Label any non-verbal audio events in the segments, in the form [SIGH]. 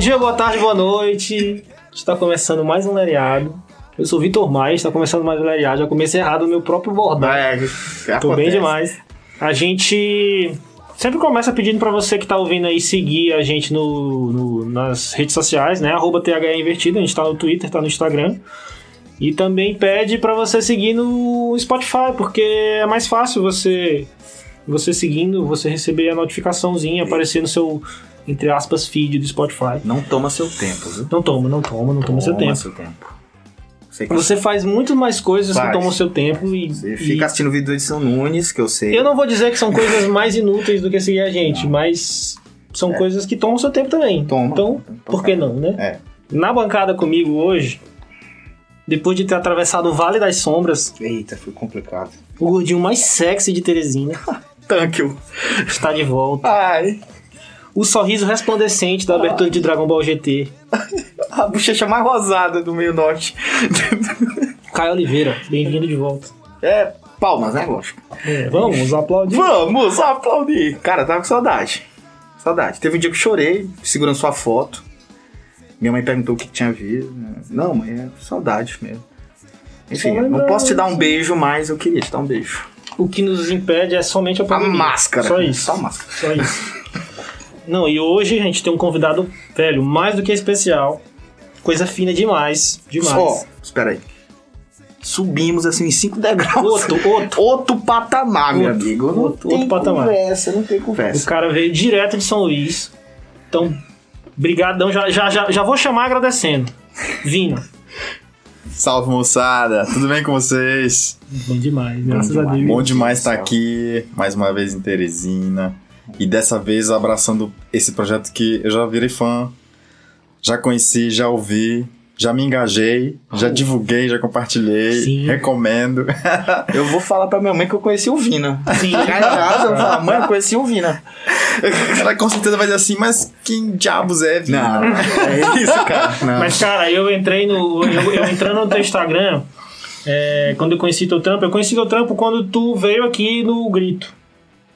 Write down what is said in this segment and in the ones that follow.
dia, boa tarde, boa noite. Está começando mais um Lereado. Eu sou o Vitor Maia, está começando mais um Lereado. Já comecei errado no meu próprio bordão. É, Tô bem demais. A gente sempre começa pedindo pra você que tá ouvindo aí seguir a gente no, no- nas redes sociais, né? Arroba THE Invertido, a gente tá no Twitter, tá no Instagram. E também pede pra você seguir no Spotify, porque é mais fácil você você seguindo, você receber a notificaçãozinha aparecer no seu, entre aspas, feed do Spotify. Não toma seu tempo, viu? Não toma, não toma, não toma, seu tempo. seu tempo. Você, que- faz muito mais coisas que Faz. tomam seu tempo e, você e- fica assistindo vídeo do Edson Nunes, que eu sei. Eu não vou dizer que são coisas mais inúteis do que seguir a gente, mas são coisas que tomam seu tempo também. Toma. Então, por que não, né? É. Na bancada comigo hoje, depois de ter atravessado o Vale das Sombras, Eita, foi complicado. o gordinho mais sexy de Teresina [LAUGHS] Tanque. está de volta. Ai. O sorriso resplandecente da abertura de Dragon Ball GT. [LAUGHS] A bochecha mais rosada do meio norte. [LAUGHS] Caio Oliveira, bem-vindo de volta. É, palmas, né, lógico. É, vamos aplaudir. Vamos aplaudir. Cara, tava com saudade. Saudade. Teve um dia que eu chorei, segurando sua foto. Minha mãe perguntou o que tinha visto. Não, mãe, é saudade mesmo. Enfim, Só não posso te dar um beijo, mas eu queria te dar um beijo. O que nos impede é somente a A pandemia. máscara. Só isso. Só a máscara. Só isso. [LAUGHS] Não, e hoje a gente tem um convidado, velho, mais do que especial. Coisa fina demais. Demais. Ó, espera aí. Subimos assim em cinco degraus. Outro, outro. [LAUGHS] Outro patamar, meu Outro, amigo. Não outro, tem outro patamar. conversa, não tem O conversa. cara veio direto de São Luís. Então, brigadão. Já, já, já, já vou chamar agradecendo. Vina. Salve moçada, tudo bem com vocês? Bom demais, graças demais. a Deus. Bom demais estar aqui, mais uma vez em Teresina. E dessa vez abraçando esse projeto que eu já virei fã, já conheci, já ouvi, já me engajei, já divulguei, já compartilhei, Sim. recomendo. [LAUGHS] Eu vou falar pra minha mãe que eu conheci o Vina. Sim. Em casa, eu vou falar, mãe, eu [LAUGHS] conheci o Vina. Ela com certeza vai dizer assim, mas quem diabos é, Vina? Não, é isso, cara. [LAUGHS] Não. Mas, cara, eu entrei no. Eu, eu entrando no teu Instagram, é, quando eu conheci teu trampo, eu conheci teu trampo quando tu veio aqui no Grito.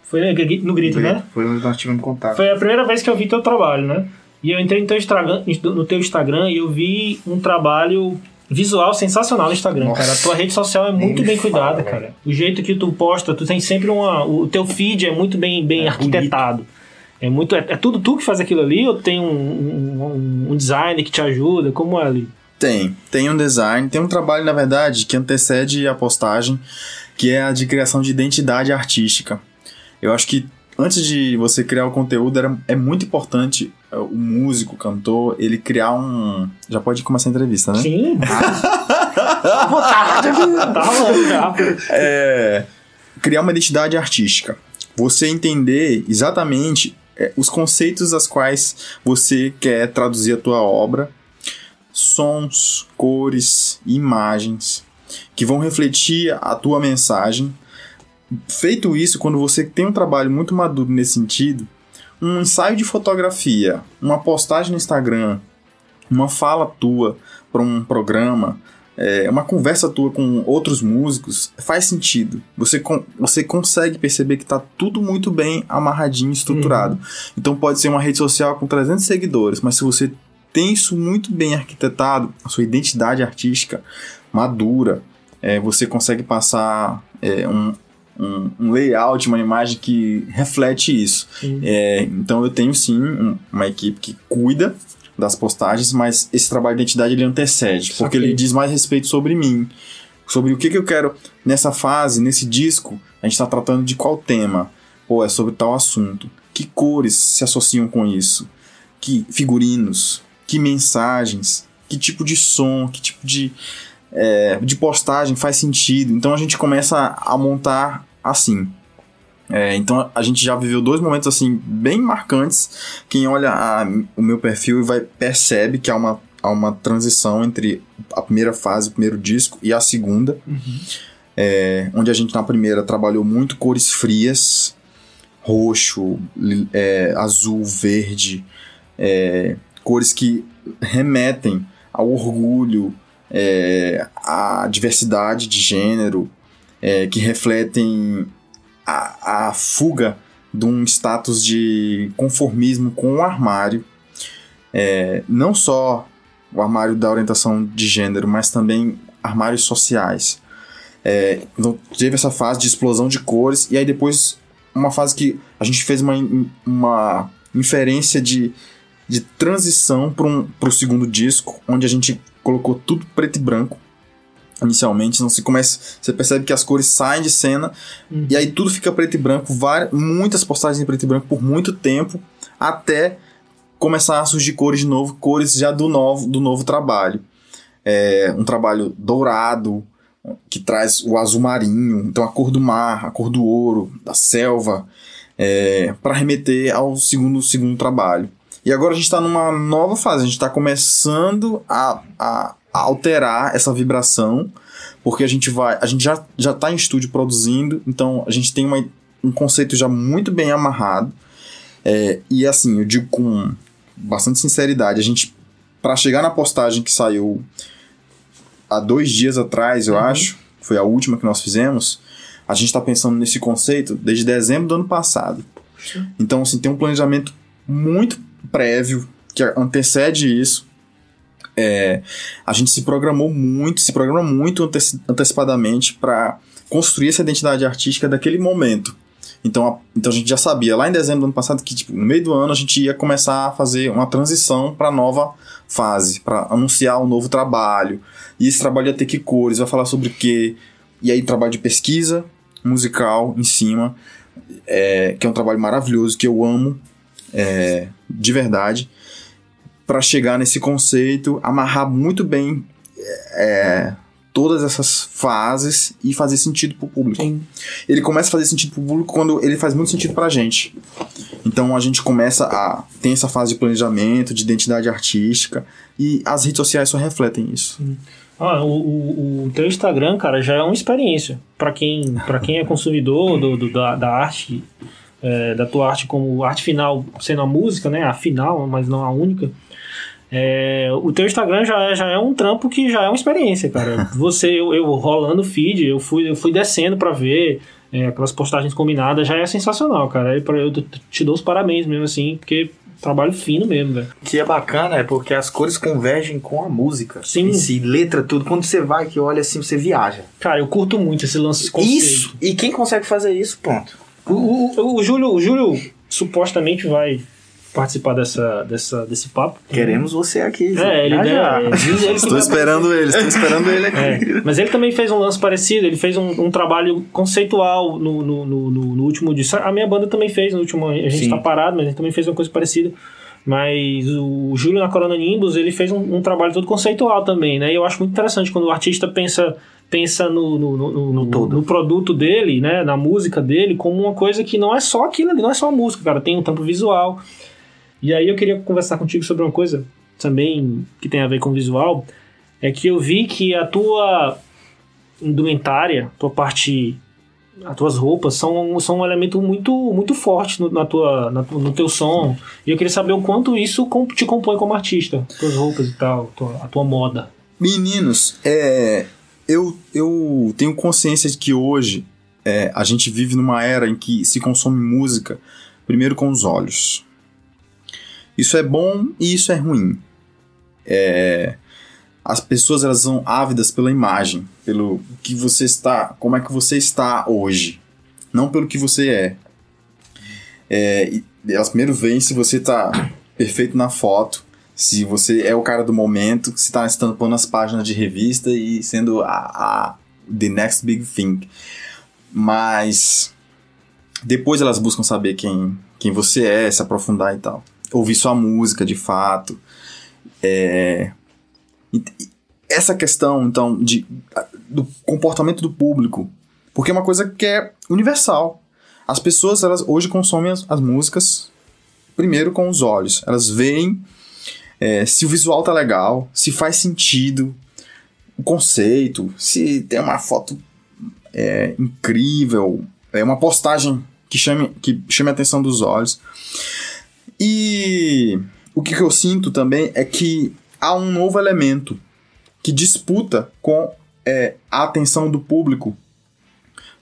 Foi no Grito, né? Foi onde nós tivemos contato. Foi a primeira vez que eu vi teu trabalho, né? E eu entrei no teu Instagram, no teu Instagram e eu vi um trabalho visual sensacional no Instagram, Nossa. cara. A tua rede social é muito Nem bem cuidada, fala, cara. O jeito que tu posta, tu tem sempre uma. O teu feed é muito bem, bem É, arquitetado. É muito. É, é tudo tu que faz aquilo ali ou tem um, um, um design que te ajuda? Como é ali? Tem, tem um design, tem um trabalho, na verdade, que antecede a postagem, que é a de criação de identidade artística. Eu acho que antes de você criar o conteúdo, era, é muito importante é, o músico, o cantor, ele criar um. Já pode começar a entrevista, né? Sim. [LAUGHS] tá rolando já. É, criar uma identidade artística. Você entender exatamente é, os conceitos aos quais você quer traduzir a tua obra, sons, cores, imagens que vão refletir a tua mensagem. Feito isso, quando você tem um trabalho muito maduro nesse sentido, um ensaio de fotografia, uma postagem no Instagram, uma fala tua para um programa, é, uma conversa tua com outros músicos faz sentido. Você, con- você consegue perceber que tá tudo muito bem amarradinho, estruturado. Então pode ser uma rede social com 300 seguidores, mas se você tem isso muito bem arquitetado, a sua identidade artística madura, é, você consegue passar é, um, um, um layout, uma imagem que reflete isso. É, então eu tenho sim um- uma equipe que cuida das postagens, mas esse trabalho de identidade ele antecede, porque ele diz mais respeito sobre mim, sobre o que, que eu quero nessa fase, nesse disco. A gente está tratando de qual tema? Pô, é sobre tal assunto. Que cores se associam com isso? Que figurinos? Que mensagens? Que tipo de som? Que tipo de, é, de postagem faz sentido? Então a gente começa a montar assim. É, então a gente já viveu dois momentos assim bem marcantes. Quem olha a- o meu perfil vai percebe que há uma, há uma transição entre a primeira fase, o primeiro disco, e a segunda. É, onde a gente na primeira trabalhou muito cores frias, roxo, é, azul, verde, é, cores que remetem ao orgulho, é, à diversidade de gênero, é, que refletem a, a fuga de um status de conformismo com o armário. é, não só o armário da orientação de gênero, mas também armários sociais. É, então teve essa fase de explosão de cores, e aí depois uma fase que a gente fez uma, uma inferência de, de transição para um, o segundo disco, onde a gente colocou tudo preto e branco inicialmente, então você começa, você percebe que as cores saem de cena uhum. e aí tudo fica preto e branco, várias, muitas postagens em preto e branco por muito tempo, até começar a surgir cores de novo, cores já do novo, do novo trabalho. É, um trabalho dourado, que traz o azul marinho, então a cor do mar, a cor do ouro, da selva, é, para remeter ao segundo, segundo trabalho. E agora a gente está numa nova fase, a gente está começando a, a, a, alterar essa vibração, porque a gente vai, a gente já já está em estúdio produzindo, então a gente tem uma, um conceito já muito bem amarrado. É, e assim, eu digo com bastante sinceridade, a gente para chegar na postagem que saiu há dois dias atrás, eu uhum. acho, foi a última que nós fizemos, a gente está pensando nesse conceito desde dezembro do ano passado. Então, assim, tem um planejamento muito prévio que antecede isso. É, a gente se programou muito, se programa muito antecipadamente para construir essa identidade artística daquele momento. Então a, então a gente já sabia lá em dezembro do ano passado que tipo, no meio do ano a gente ia começar a fazer uma transição para nova fase, para anunciar um novo trabalho. E esse trabalho ia ter que cores, vai falar sobre o quê? E aí trabalho de pesquisa musical em cima, é, que é um trabalho maravilhoso que eu amo é, de verdade, para chegar nesse conceito, amarrar muito bem é, todas essas fases e fazer sentido pro público. Sim. Ele começa a fazer sentido pro público quando ele faz muito sentido pra gente. Então a gente começa a ter essa fase de planejamento, de identidade artística e as redes sociais só refletem isso. Ah, o, o, o teu Instagram, cara, já é uma experiência para quem, pra quem é consumidor do, do da, da arte, é, da tua arte como arte final, sendo a música, né? A final, mas não a única. É, o teu Instagram já é, já é um trampo que já é uma experiência, cara. [LAUGHS] Você, eu, eu rolando o feed, eu fui, eu fui descendo para ver é, aquelas postagens combinadas, já é sensacional, cara. Eu, eu te dou os parabéns mesmo, assim, porque trabalho fino mesmo, velho. O que é bacana é porque as cores convergem com a música. Sim. Em letra, tudo. Quando você vai, que olha assim, você viaja. Cara, eu curto muito esse lance Isso! E quem consegue fazer isso, ponto. O, o, o, Júlio, o Júlio supostamente vai participar dessa, dessa, desse papo. Queremos você aqui. É, ele, já. É, estou esperando ele, estou esperando ele aqui. É, mas ele também fez um lance parecido, ele fez um, um trabalho conceitual no, no, no, no, último disco. A minha banda também fez no último, a gente está parado, mas ele também fez uma coisa parecida. Mas o Júlio na Corona Nimbus, ele fez um, um, trabalho todo conceitual também, né? E eu acho muito interessante quando o artista pensa pensa no, no, no, no, no produto dele, né? Na música dele, como uma coisa que não é só aquilo ali, não é só a música, cara. Tem um tampo visual, e aí eu queria conversar contigo sobre uma coisa também que tem a ver com visual, é que eu vi que a tua indumentária, tua parte as tuas roupas são, são um elemento muito muito forte no, na tua, na, no teu som. E eu queria saber o quanto isso te compõe como artista, tuas roupas e tal, tua, a tua moda. Meninos, é, eu, eu tenho consciência de que hoje é, a gente vive numa era em que se consome música primeiro com os olhos. Isso é bom e isso é ruim. É, as pessoas elas são ávidas pela imagem, pelo que você está, como é que você está hoje, não pelo que você é. é elas primeiro veem se você está perfeito na foto, se você é o cara do momento, se está estampando as páginas de revista e sendo a, a the next big thing. Mas depois elas buscam saber quem, quem você é, se aprofundar e tal ouvir sua música de fato. É, essa questão, então, de, do comportamento do público, porque é uma coisa que é universal. As pessoas, elas hoje consomem as, as músicas primeiro com os olhos. Elas veem é, se o visual tá legal, se faz sentido o conceito, se tem uma foto é, incrível, é uma postagem que chame, que chame a atenção dos olhos. E o que, eu sinto também é que há um novo elemento que disputa com é, a atenção do público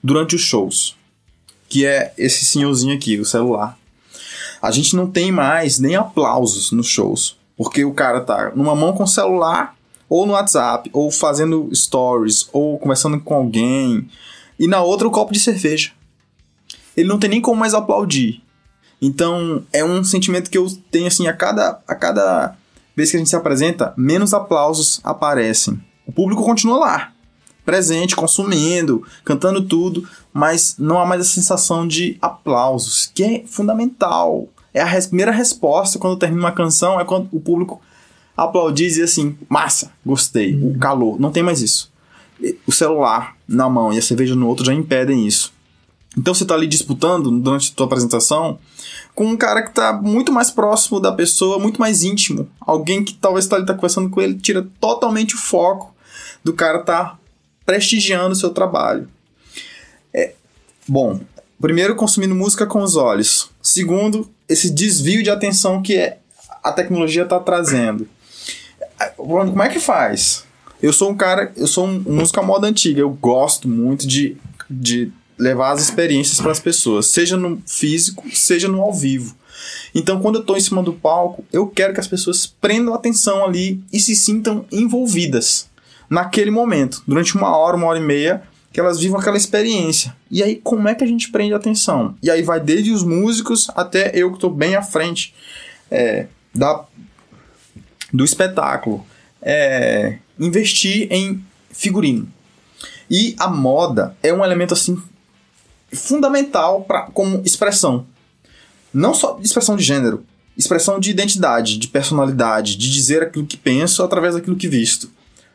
durante os shows, que é esse senhorzinho aqui, o celular. A gente não tem mais nem aplausos nos shows, Porque o cara tá numa mão com o celular, ou no WhatsApp, ou fazendo stories, ou conversando com alguém, e na outra o copo de cerveja. Ele não tem nem como mais aplaudir. Então, é um sentimento que eu tenho assim, a cada, a cada vez que a gente se apresenta, menos aplausos aparecem. O público continua lá, presente, consumindo, cantando tudo, mas não há mais a sensação de aplausos, que é fundamental. É a res primeira resposta quando termina uma canção, é quando o público aplaudir e dizer assim, massa, gostei, o calor. Não tem mais isso. O celular na mão e a cerveja no outro já impedem isso. Então você está ali disputando durante a tua apresentação com um cara que está muito mais próximo da pessoa, muito mais íntimo. Alguém que talvez está ali tá conversando com ele, tira totalmente o foco do cara tá prestigiando o seu trabalho. É, bom, primeiro consumindo música com os olhos. Segundo, esse desvio de atenção que é, a tecnologia está trazendo. Como é que faz? Eu sou um cara, eu sou um músico à moda antiga, eu gosto muito de, de levar as experiências para as pessoas, seja no físico, seja no ao vivo. Então, quando eu estou em cima do palco, eu quero que as pessoas prendam atenção ali e se sintam envolvidas naquele momento, durante uma hora, uma hora e meia, que elas vivam aquela experiência. E aí, como é que a gente prende atenção? E aí vai desde os músicos até eu que estou bem à frente é, da, do espetáculo. É, investir em figurino. E a moda é um elemento assim fundamental para como expressão. Não só expressão de gênero, expressão de identidade, de personalidade, de dizer aquilo que penso através daquilo que visto.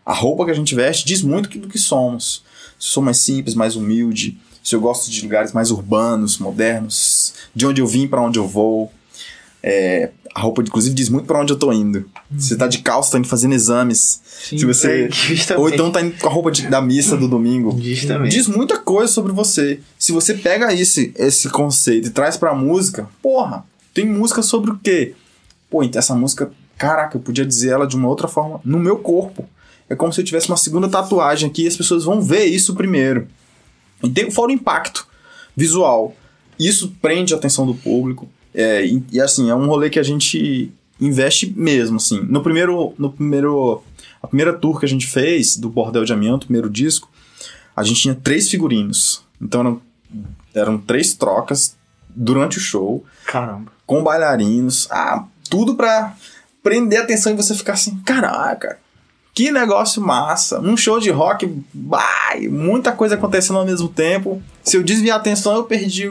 A roupa que a gente veste diz muito do que somos. Se sou mais simples, mais humilde, se eu gosto de lugares mais urbanos, modernos, de onde eu vim para onde eu vou. É, a roupa, inclusive, diz muito para onde eu tô indo. Uhum. Você tá de calça, tá indo fazendo exames. Sim, se você. É, ou então tá indo com a roupa de, da missa do domingo. Justamente. Diz muita coisa sobre você. Se você pega esse, esse conceito e traz pra música, porra, tem música sobre o quê? Pô, então essa música, caraca, eu podia dizer ela de uma outra forma no meu corpo. É como se eu tivesse uma segunda tatuagem aqui e as pessoas vão ver isso primeiro. E tem fora o impacto visual. Isso prende a atenção do público. É, e, e, assim, é um rolê que a gente investe mesmo, assim. No primeiro, no primeiro, a primeira tour que a gente fez do Bordel de Amianto, primeiro disco, a gente tinha três figurinos. Então eram, eram três trocas durante o show. Caramba. Com bailarinos. Ah, tudo pra prender a atenção e você ficar assim, caraca, que negócio massa. Um show de rock, vai, muita coisa acontecendo ao mesmo tempo. Se eu desviar a atenção, eu perdi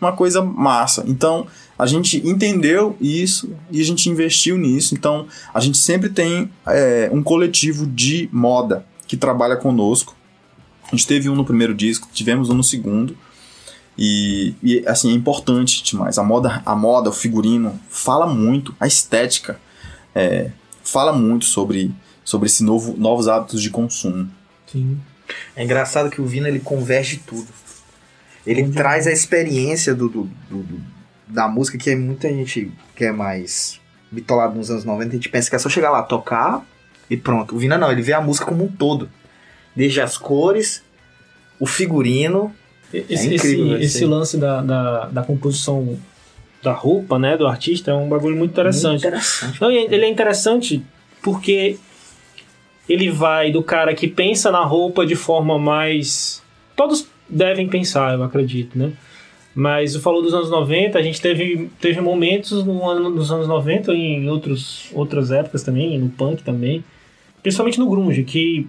uma coisa massa. Então, a gente entendeu isso e a gente investiu nisso. Então, a gente sempre tem é, um coletivo de moda que trabalha conosco. A gente teve um no primeiro disco, tivemos um no segundo. E, e assim, é importante demais. A moda, a moda, o figurino, fala muito, a estética é, fala muito sobre, sobre esse novo, novos hábitos de consumo. Sim. É engraçado que o Vina ele converge tudo. Ele Onde traz a experiência do, do, do, da música que é muita gente que é mais bitolado nos anos 90, a gente pensa que é só chegar lá, tocar e pronto. O Vina não, ele vê a música como um todo. Desde as cores, o figurino. Esse, é incrível, esse, esse lance da, da, da, composição da roupa, né, do artista é um bagulho muito interessante. Muito interessante. Não, ele é interessante porque ele vai do cara que pensa na roupa de forma mais. Todos devem pensar, eu acredito, né? Mas falou dos anos 90, a gente teve, teve momentos no ano, nos anos 90 e em outros, outras épocas também, no punk também, principalmente no grunge, que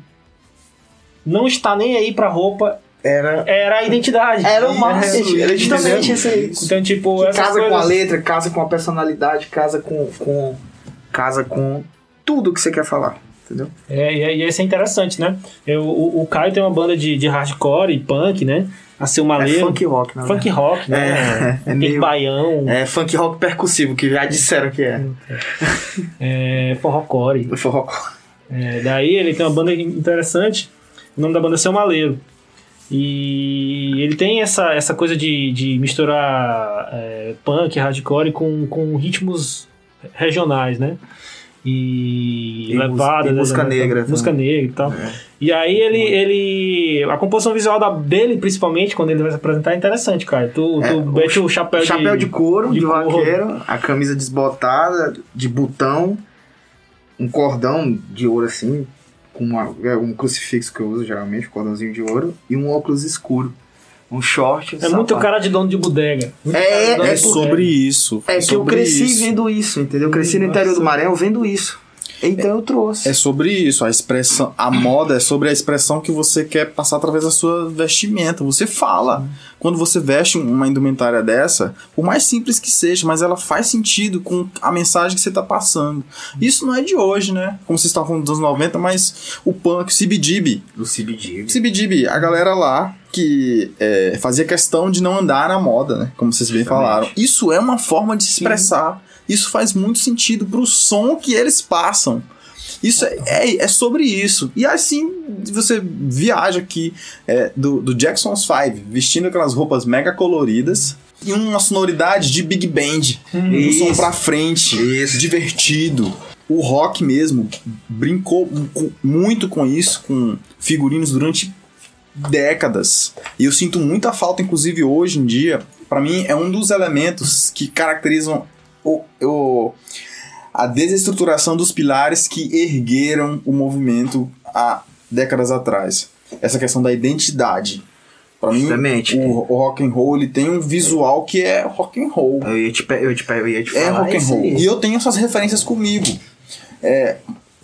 não está nem aí pra roupa, era, era a identidade. Era o máximo. Era justamente isso aí. Então, tipo, casa coisas... com a letra, casa com a personalidade, casa com, com. Casa com tudo que você quer falar. Entendeu? É, e, e isso é interessante, né? Eu, o, o Caio tem uma banda de, de hardcore e punk, né? a ser uma É funk rock, né? Funk rock, né? É, é meio... baião. É funk rock percussivo, que já disseram que é. É forrocore. Forrocore. É, daí ele tem uma banda interessante, o nome da banda é Seu Maleiro. E ele tem essa, essa coisa de, de misturar é, punk, hardcore com, com ritmos regionais, né? E, e levada, e música né, negra, música negra e tal. É. E aí ele, ele, a composição visual da, dele, principalmente quando ele vai se apresentar, é interessante, cara. Tu, é, tu mete o, chapéu, chapéu de, de couro, de, de vaqueiro, a camisa desbotada, de botão um cordão de ouro assim, com uma- é um crucifixo que eu uso geralmente, um cordãozinho de ouro, e um óculos escuro. Um short. um É muito sapato. cara de dono de bodega. Muito É, cara de É de sobre bodega. isso. É que eu cresci isso. vendo isso, entendeu? Eu cresci no interior do Maranhão vendo isso. Então eu trouxe. É sobre isso, a expressão, a moda é sobre a expressão que você quer passar através da sua vestimenta. Você fala. Quando você veste uma indumentária dessa, por mais simples que seja, mas ela faz sentido com a mensagem que você está passando. Isso não é de hoje, né? Como vocês estavam falando dos anos 90, mas o punk, o CBGB. Do CBD. CBGB, a galera lá que é, fazia questão de não andar na moda, né? Como vocês bem Justamente. falaram. Isso é uma forma de se expressar. Isso faz muito sentido pro som que eles passam. Isso é, é, é sobre isso. E assim você viaja aqui é, do, do Jackson's Five, vestindo aquelas roupas mega coloridas e uma sonoridade de big band. Um som Isso. pra frente, Isso. divertido. O rock mesmo brincou muito com isso, com figurinos durante décadas. E eu sinto muita falta, inclusive hoje em dia. Pra mim, é um dos elementos que caracterizam o, o- a desestruturação dos pilares que ergueram o movimento há décadas atrás. Essa questão da identidade. Pra mim, Justamente. o, o rock and roll ele tem um visual que é rock and roll Eu ia te, eu ia te, eu ia te é falar rock and isso roll. aí. E eu tenho essas referências comigo. É,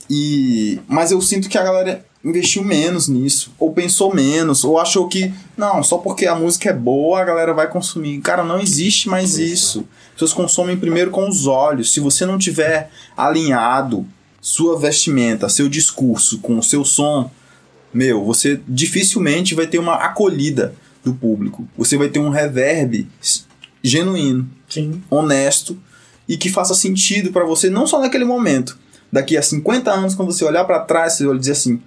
e, mas eu sinto que a galera investiu menos nisso, ou pensou menos, ou achou que, não, só porque a música é boa a galera vai consumir. Cara, não existe mais isso. As pessoas consomem primeiro com os olhos. Se você não tiver alinhado sua vestimenta, seu discurso com o seu som, meu, você dificilmente vai ter uma acolhida do público. Você vai ter um reverb genuíno Sim. honesto e que faça sentido pra você, não só naquele momento. Daqui a 50 anos, quando você olhar pra trás, você vai dizer assim: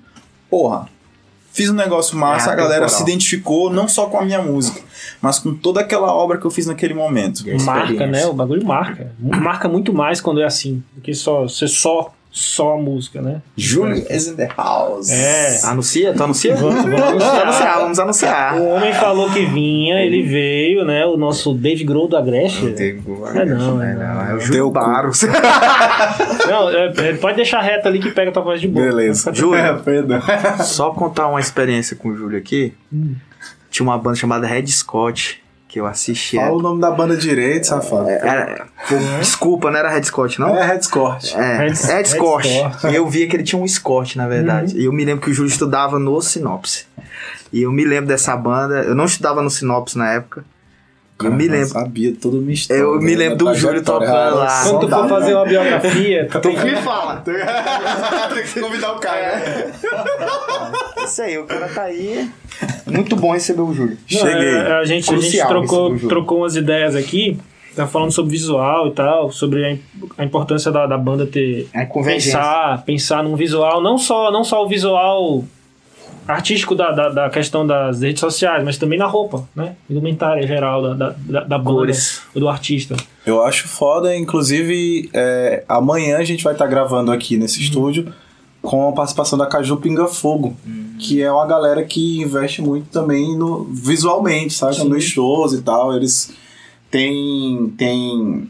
porra, fiz um negócio massa, É a galera se identificou não só com a minha música, mas com toda aquela obra que eu fiz naquele momento. Marca, né? O bagulho marca. Marca muito mais quando é assim, do que só ser só, só a música, né? Júlio is in the house. É. Anuncia? Tu anuncia? Vamos, vamos anunciar. anunciar, vamos anunciar. O homem falou que vinha, ele veio, né? O nosso Dave Grohl do Agreste. É não, é não. é o Júlio. Barros. [LAUGHS] Não, é, é, pode deixar reto ali que pega tua voz de boa. Beleza. Júlio. [LAUGHS] É, perdão. Só contar uma experiência com o Júlio aqui. Tinha uma banda chamada Red Scott, que eu assisti. Fala o nome da banda direito, safado. Era- Desculpa, não era Red Scott, não? É Red Scott. É, Red- Red, Red Scott. Scott. E eu via que ele tinha um Scott, na verdade. E eu me lembro que o Júlio estudava no Sinopse. E eu me lembro dessa banda. Eu não estudava no Sinopse na época. Eu me lembro. sabia toda uma história. Eu me lembro do Júlio tocando lá. Quando tu for fazer uma biografia, tu tem Me fala. [LAUGHS] Tem que convidar o cara. né? Isso aí, o cara tá aí. Muito bom receber o Júlio. Não, Cheguei. é, a gente, a gente trocou, trocou umas ideias aqui. Tá falando sobre visual e tal, sobre a, a importância da, da banda ter É pensar, pensar num visual, não só, não só o visual artístico da, da, da questão das redes sociais, mas também na roupa, né? Indumentária geral da, da, da, da banda, Cores. do artista. Eu acho foda, inclusive, é, amanhã a gente vai estar gravando aqui nesse Uhum. estúdio com a participação da Caju Pinga Fogo, Uhum. que é uma galera que investe muito também no visualmente, sabe? Sim. Nos shows e tal. Eles têm, têm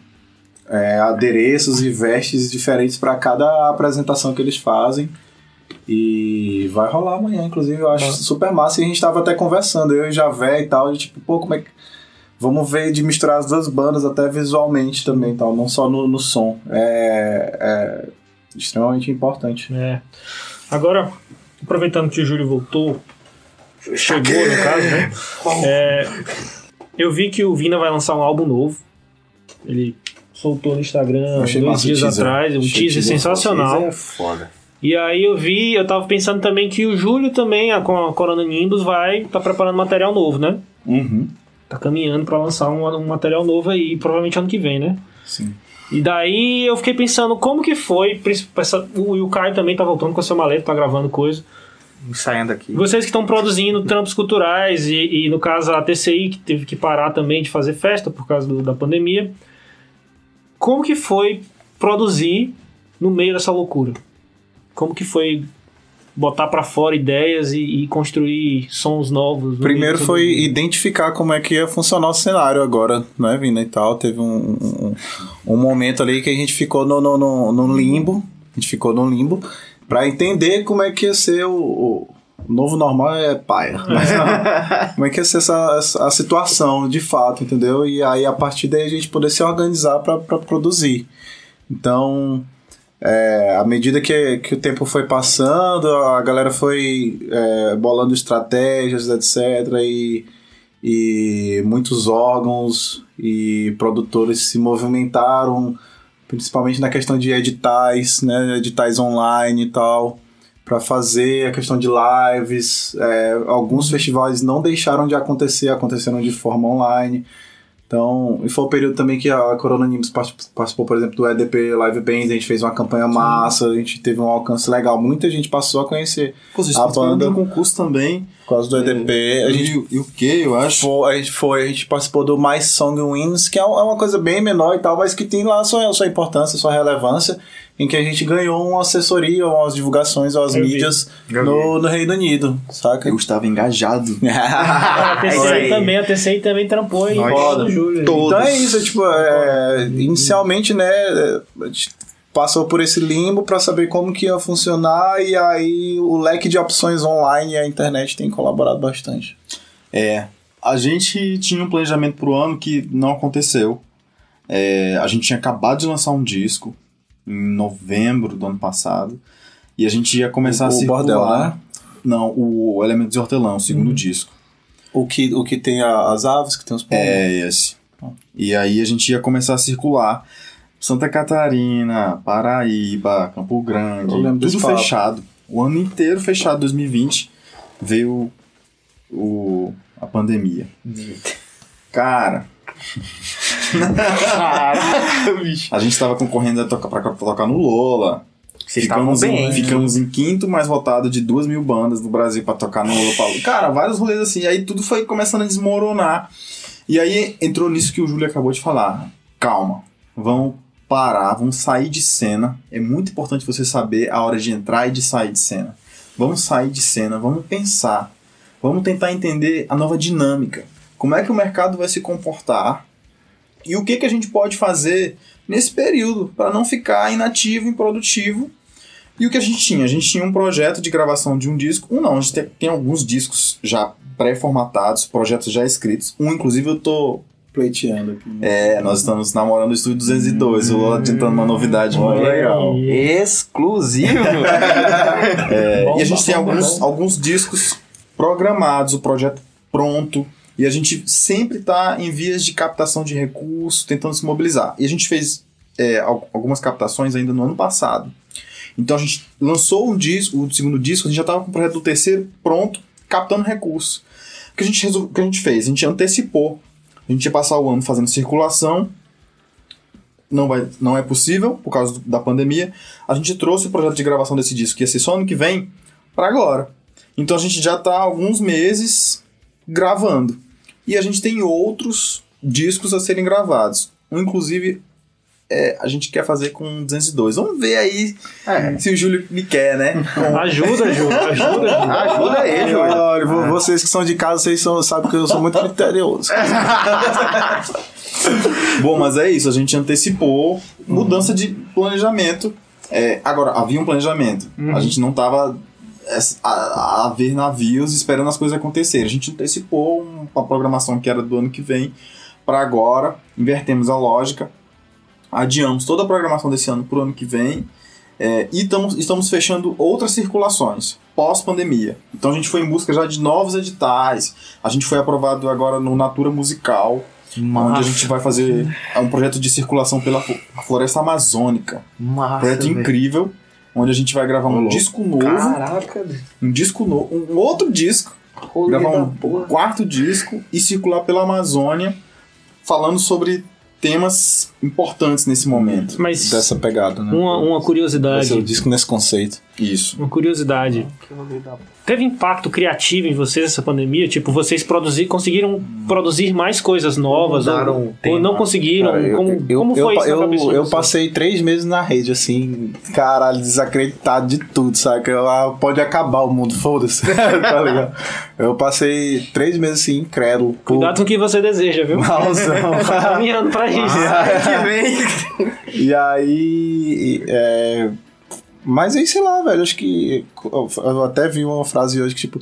é, adereços e vestes diferentes para cada apresentação que eles fazem. E vai rolar amanhã, inclusive, eu acho Massa. super massa. E a gente tava até conversando, eu e Javé e tal, de tipo, pô, como é que. Vamos ver de misturar as duas bandas até visualmente também, tal, não só no, no som. É, é extremamente importante. É. Agora, aproveitando que o Júlio voltou, chegou no caso, né? É, eu vi que o Vina vai lançar um álbum novo. Ele soltou no Instagram dois dias teaser. atrás, um teaser teaser sensacional. é foda. E aí eu vi, eu tava pensando também que o Júlio também, a- com a Corona Nimbus, vai tá preparando material novo, né? Uhum. Tá caminhando pra lançar um, um material novo aí, provavelmente ano que vem, né? Sim. E daí eu fiquei pensando como que foi, o, e o Caio também tá voltando com a sua maleta, tá gravando coisa. Saindo aqui. Vocês que estão produzindo trampos culturais e, e, no caso a TCI que teve que parar também de fazer festa por causa do- da pandemia, como que foi produzir no meio dessa loucura? Como que foi botar pra fora ideias e, e construir sons novos? no Primeiro foi identificar como é que ia funcionar o cenário agora, não é, Vina e tal. Teve um, um, um momento ali que a gente ficou no, no, no, no limbo, A gente ficou no limbo pra entender como é que ia ser o, o novo normal é paia. Mas [LAUGHS] não, como é que ia ser essa, essa- a situação de fato, entendeu? E aí a partir daí a gente poder se organizar pra produzir. Então, é, à medida que, que o tempo foi passando, a galera foi é, bolando estratégias, etc. E, e muitos órgãos e produtores se movimentaram, principalmente na questão de editais, né, editais online e tal, para fazer a questão de lives. É, alguns festivais não deixaram de acontecer, aconteceram de forma online. Então, e foi o período também que a Corona Nimbus participou, por exemplo, do EDP Live Bands, a gente fez uma campanha massa, a gente teve um alcance legal, muita gente passou a conhecer Pô, A banda- um concurso também. por causa do EDP. A gente E o que, eu acho? foi, a gente foi, a gente participou do Mais Song Wins, que é é uma coisa bem menor e tal, mas que tem lá sua, sua importância, sua relevância, em que a gente ganhou uma assessoria, umas divulgações, umas Eu vi. mídias Eu no, no Reino Unido, saca? Eu estava engajado. A É isso TCI também, a TCI também trampou em Júlio. todos. Então é isso, tipo, é, inicialmente, né, a gente passou por esse limbo para saber como que ia funcionar e aí o leque de opções online e a internet tem colaborado bastante. É, a gente tinha um planejamento pro ano que não aconteceu. É, a gente tinha acabado de lançar um disco em novembro do ano passado e a gente ia começar O- a o circular. Bordel, né? Não, o Elementos de Hortelã, o segundo disco. O que, o que tem a- as aves, que tem os pombos. É esse. E aí a gente ia começar a circular. Santa Catarina, Paraíba, Campo Grande, tudo fechado. O ano inteiro fechado, 2020, veio o, a pandemia. Cara, [LAUGHS] a gente tava concorrendo a tocar, pra, pra tocar no Lola. Vocês Ficamos, bem. em, ficamos em quinto mais votado de duas mil bandas no Brasil pra tocar no Lola. Cara, vários rolês assim. Aí tudo foi começando a desmoronar. E aí entrou nisso que o Júlio acabou de falar. Calma, vamos parar, vamos sair de cena. É muito importante você saber a hora de entrar e de sair de cena. Vamos sair de cena, vamos pensar. Vamos tentar entender a nova dinâmica. Como é que o mercado vai se comportar? E o que, que a gente pode fazer nesse período para não ficar inativo, improdutivo. E o que a gente tinha? A gente tinha um projeto de gravação de um disco. Um não, a gente tem, tem alguns discos já pré-formatados, projetos já escritos. Um, inclusive, eu tô. Pleiteando aqui. É, nós estamos namorando o Estúdio 202. Eu vou adiantando uma novidade muito legal. Exclusivo. É, e a gente tem alguns, alguns discos programados, o projeto pronto. E a gente sempre está em vias de captação de recursos, tentando se mobilizar. E a gente fez é, al- algumas captações ainda no ano passado. Então a gente lançou um disco, o segundo disco, a gente já estava com o projeto do terceiro pronto, captando recursos. O que a gente, resol- que a gente fez? A gente antecipou. A gente ia passar o ano fazendo circulação. Não, vai, não é possível por causa da pandemia. A gente trouxe o projeto de gravação desse disco, que ia ser só ano que vem, para agora. Então a gente já está alguns meses gravando. E a gente tem outros discos a serem gravados. Um, inclusive, é, a gente quer fazer com 202. Vamos ver aí É. se o Júlio me quer, né? Com- [LAUGHS] Ajuda, Júlio, ajuda, Júlio. Ajuda aí, Júlio. Olha, vo- vocês que são de casa, vocês são, sabem que eu sou muito criterioso. [LAUGHS] Bom, mas é isso, a gente antecipou mudança de planejamento. É, agora, havia um planejamento. A gente não tava es- a, a ver navios esperando as coisas acontecerem. A gente antecipou um- uma programação que era do ano que vem para agora, invertemos a lógica, adiamos toda a programação desse ano para o ano que vem é, e tamo, estamos fechando outras circulações pós-pandemia. Então a gente foi em busca já de novos editais. A gente foi aprovado agora no Natura Musical, onde a gente vai fazer um projeto de circulação pela flo- floresta amazônica. Massa, projeto velho. incrível, onde a gente vai gravar um disco novo, Caraca, um disco novo, um outro disco, rolê gravar um porra. quarto disco e circular pela Amazônia, falando sobre temas importantes nesse momento. Mas Dessa pegada, né? uma, uma Esse é o curiosidade, disco nesse conceito. Isso. uma curiosidade. Porra. Teve impacto criativo em vocês essa pandemia? Tipo, vocês produzir, conseguiram produzir mais coisas novas? Ou, ou não conseguiram? Cara, eu- como eu, como eu, foi isso eu, de eu vocês? passei três meses na rede, assim, caralho, desacreditado de tudo, sabe? Que eu, ah, pode acabar o mundo, foda-se. [LAUGHS] tá ligado? Eu passei três meses assim, incrédulo. Pô, Cuidado com o que você deseja, viu? malzão. [LAUGHS] Caminhando pra isso. Ai, que vem. E aí, é, Mas aí, sei lá, velho, acho que. Eu até vi uma frase hoje que, tipo,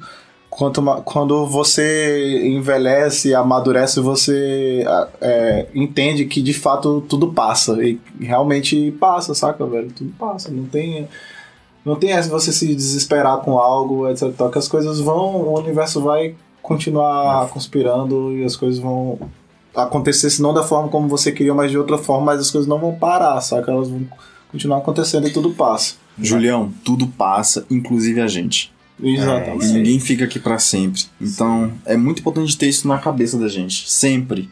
quanto quando você envelhece, amadurece, você é, entende que de fato tudo passa. E realmente passa, saca, velho? Tudo passa. Não tem. Não tem essa você se desesperar com algo, etc. Que as coisas vão. O universo vai continuar conspirando e as coisas vão acontecer, se não da forma como você queria, mas de outra forma, mas as coisas não vão parar, saca? Elas vão continuar acontecendo e tudo passa. Julião, tudo passa, inclusive a gente. Exatamente. E ninguém fica aqui pra sempre. Então, é muito importante ter isso na cabeça da gente. Sempre.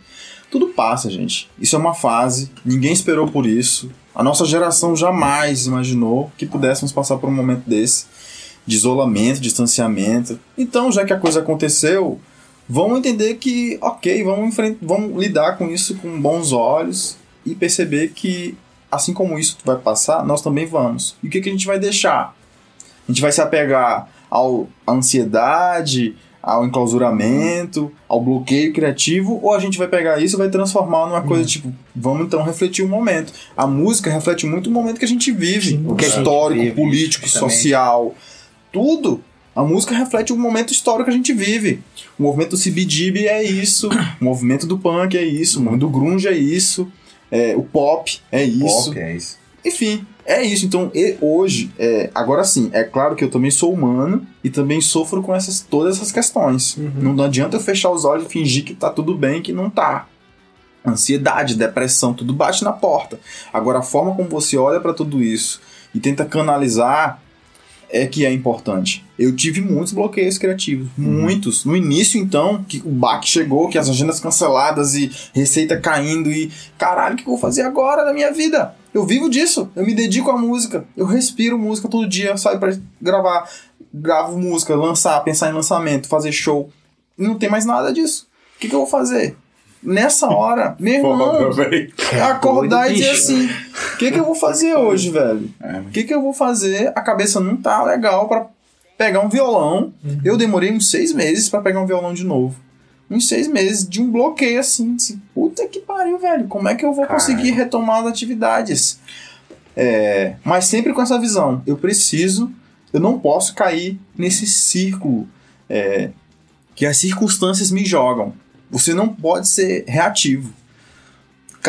Tudo passa, gente. Isso é uma fase. Ninguém esperou por isso. A nossa geração jamais imaginou que pudéssemos passar por um momento desse de isolamento, distanciamento. Então, já que a coisa aconteceu, vamos entender que, ok, vamos, enfren- vamos lidar com isso com bons olhos e perceber que, assim como isso vai passar, nós também vamos. E o que, que a gente vai deixar? A gente vai se apegar ao, à ansiedade, ao enclausuramento, ao bloqueio criativo, ou a gente vai pegar isso e vai transformar numa coisa tipo, vamos então refletir um momento. A música reflete muito o momento que a gente vive, Sim. o que é histórico, vive, político, justamente. social, tudo. A música reflete o momento histórico que a gente vive. O movimento do CBGB é isso, o movimento do punk é isso, o movimento do grunge é isso, é, o pop é isso. Pop, é isso. Enfim, é isso. Então, hoje, é, agora sim, é claro que eu também sou humano e também sofro com essas, todas essas questões. Não adianta eu fechar os olhos e fingir que tá tudo bem que não tá. Ansiedade, depressão, tudo bate na porta. Agora, a forma como você olha pra tudo isso e tenta canalizar é que é importante. Eu tive muitos bloqueios criativos, muitos. No início, então, que o baque chegou, que as agendas canceladas e receita caindo e caralho, o que eu vou fazer agora na minha vida? Eu vivo disso, eu me dedico à música, eu respiro música todo dia, saio pra gravar, gravo música, lançar, pensar em lançamento, fazer show. E não tem mais nada disso. O que, que eu vou fazer? Nessa hora, meu irmão, [LAUGHS] é acordar e dizer assim: que, que eu vou fazer hoje, velho? É. O que, que eu vou fazer? A cabeça não tá legal pra pegar um violão. Eu demorei uns seis meses pra pegar um violão de novo. Uns seis meses de um bloqueio assim. assim Puta que pariu, velho. Como é que eu vou Caralho. conseguir retomar as atividades? É, mas sempre com essa visão. Eu preciso, eu não posso cair nesse círculo é, que as circunstâncias me jogam. Você não pode ser reativo.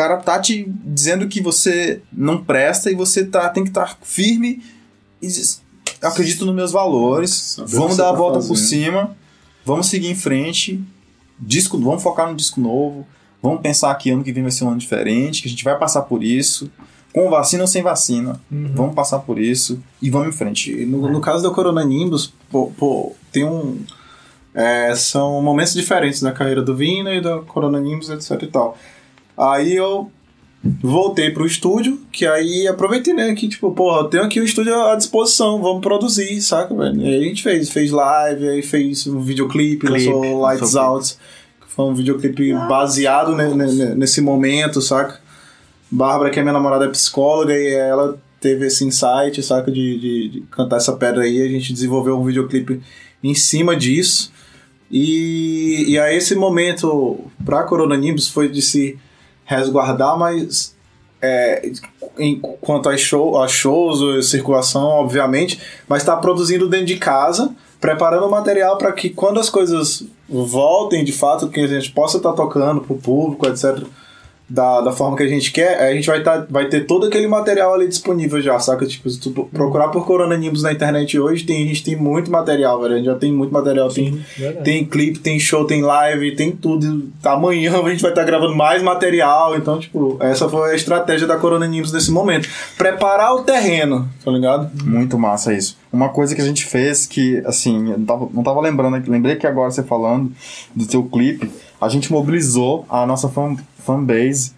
O cara tá te dizendo que você não presta e você tá, tem que estar firme e diz, "Eu acredito nos meus valores, Saber vamos dar a tá volta por fazendo." cima, vamos seguir em frente, disco, vamos focar no disco novo, vamos pensar que ano que vem vai ser um ano diferente, que a gente vai passar por isso, com vacina ou sem vacina, Uhum. vamos passar por isso e vamos em frente. No, no caso da Corona Nimbus, pô, pô, tem um. é, são momentos diferentes na carreira do Vina e da Corona Nimbus, etc e tal. Aí eu voltei pro estúdio, que aí aproveitei, né? Que tipo, porra, eu tenho aqui o estúdio à disposição, vamos produzir, saca, velho? E aí a gente fez, fez live, aí fez um videoclipe, Clipe, lançou Lights Out, que foi um videoclipe baseado ne- ne- ne- nesse momento, saca? Bárbara, que é minha namorada, é psicóloga e ela teve esse insight, saca, de, de, de cantar essa pedra aí. A gente desenvolveu um videoclipe em cima disso. E, e aí esse momento pra Corona Nimbus foi de se resguardar, mas é, em, quanto a, show, a shows, a circulação, obviamente, mas tá produzindo dentro de casa, preparando o material para que quando as coisas voltem de fato, que a gente possa estar tocando pro público, etc. Da, da forma que a gente quer, a gente vai, tá, vai ter todo aquele material ali disponível já, saca? Tipo, se tu procurar por Corona Nimbus na internet hoje, tem, a gente tem muito material, velho. A gente já tem muito material. Tem, Sim, verdade. tem clipe, tem show, tem live, tem tudo. Amanhã a gente vai estar gravando mais material. Então, tipo, essa foi a estratégia da Corona Nimbus nesse momento. Preparar o terreno, tá ligado? Muito massa isso. Uma coisa que a gente fez que, assim, eu não tava, não tava lembrando aqui, lembrei que agora você falando do teu clipe, a gente mobilizou a nossa fan, fanbase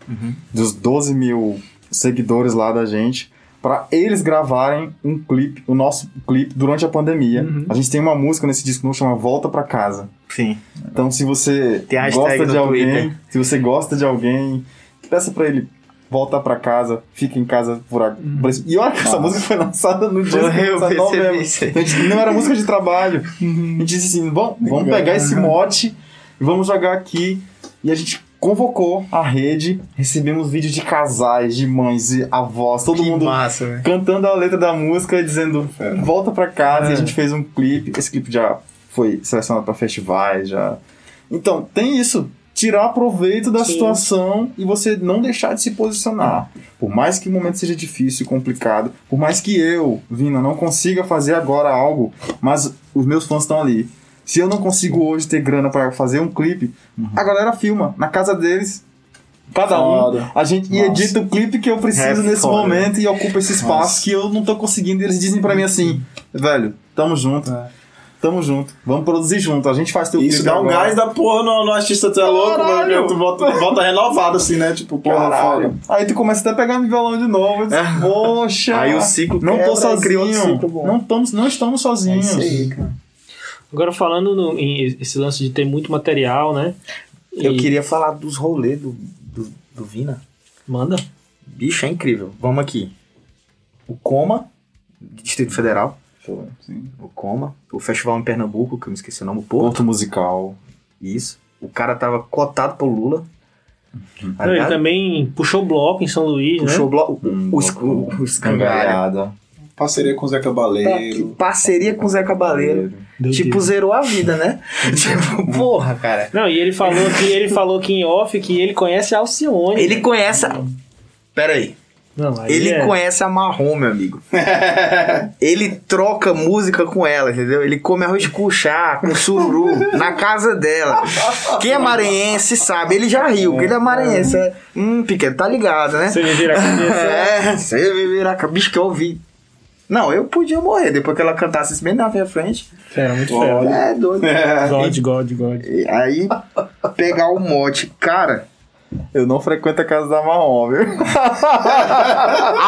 dos 12 mil seguidores lá da gente para eles gravarem um clipe, o nosso clipe durante a pandemia. Uhum. A gente tem uma música nesse disco novo chama Volta pra Casa. Sim. Então, se você gosta de alguém, Twitter. se você gosta de alguém, peça pra ele voltar pra casa, fica em casa por agora. E olha que essa música foi lançada no dia eu percebi novembro. isso gente não era música de trabalho. A gente disse assim, bom, vamos pegar esse mote e vamos jogar aqui. E a gente convocou a rede, recebemos vídeos de casais, de mães e avós, todo que mundo massa, cantando a letra da música e dizendo volta pra casa É. e a gente fez um clipe. Esse clipe já foi selecionado pra festivais, já. Então, tem isso. Tirar proveito da Sim. situação e você não deixar de se posicionar. Por mais que o momento seja difícil e complicado, por mais que eu, Vina, não consiga fazer agora algo, mas os meus fãs estão ali. Se eu não consigo hoje ter grana pra fazer um clipe, a galera filma na casa deles. Cada um. Foda. A gente e Nossa. edita o clipe que eu preciso É nesse foda. momento e ocupa esse espaço Nossa. que eu não tô conseguindo. E eles dizem pra mim assim, velho, tamo junto, É. tamo junto, vamos produzir junto. A gente faz teu Isso dá um agora. gás da porra no, no artista, tu é louco, mano. Tu volta, volta renovado, assim, né? Tipo, porra, foda. Aí tu começa até a pegar no violão de novo. disse, É. Poxa! Aí o ciclo Não tô e sozinho. ciclo. Não estamos, não estamos É sozinhos. isso aí, cara. Agora falando no- em esse lance de ter muito material, né? Eu E- queria falar dos rolês do, do, do Vina. Manda. Bicho, é incrível. Vamos aqui. O Coma, Distrito Federal. Sim. O Coma. O festival em Pernambuco, que eu me esqueci o nome, o Porto. Ponto musical. Isso. O cara tava cotado pro Lula. Tá Não, ele também puxou bloco em São Luís, Puxou o né? bloco. Hum, o, o, o, o escangalho. Cangalhada. Parceria com o Zé Tá, que Cabaleiro. parceria com o Zé Cabaleiro. Doideira. Tipo, zerou a vida, né? [LAUGHS] tipo, porra, cara. Não, e ele falou que ele falou que em off que ele conhece a Alcione. Ele conhece a... Pera aí. Não, aí Ele é- conhece a Marrom, meu amigo. [LAUGHS] ele troca música com ela, entendeu? Ele come arroz com chá, com sururu, [LAUGHS] na casa dela. Quem é maranhense sabe, ele já riu, que ele é maranhense. É, hum, pequeno, tá ligado, né? Você me vira a cabeça. É, você me virar com bicho que eu ouvi. Não, eu podia morrer depois que ela cantasse isso bem na minha frente. Fera, muito fera. É, doido. God, God, God. E Aí, pegar o mote, cara, Eu não frequento a casa da Marrom, viu? [LAUGHS]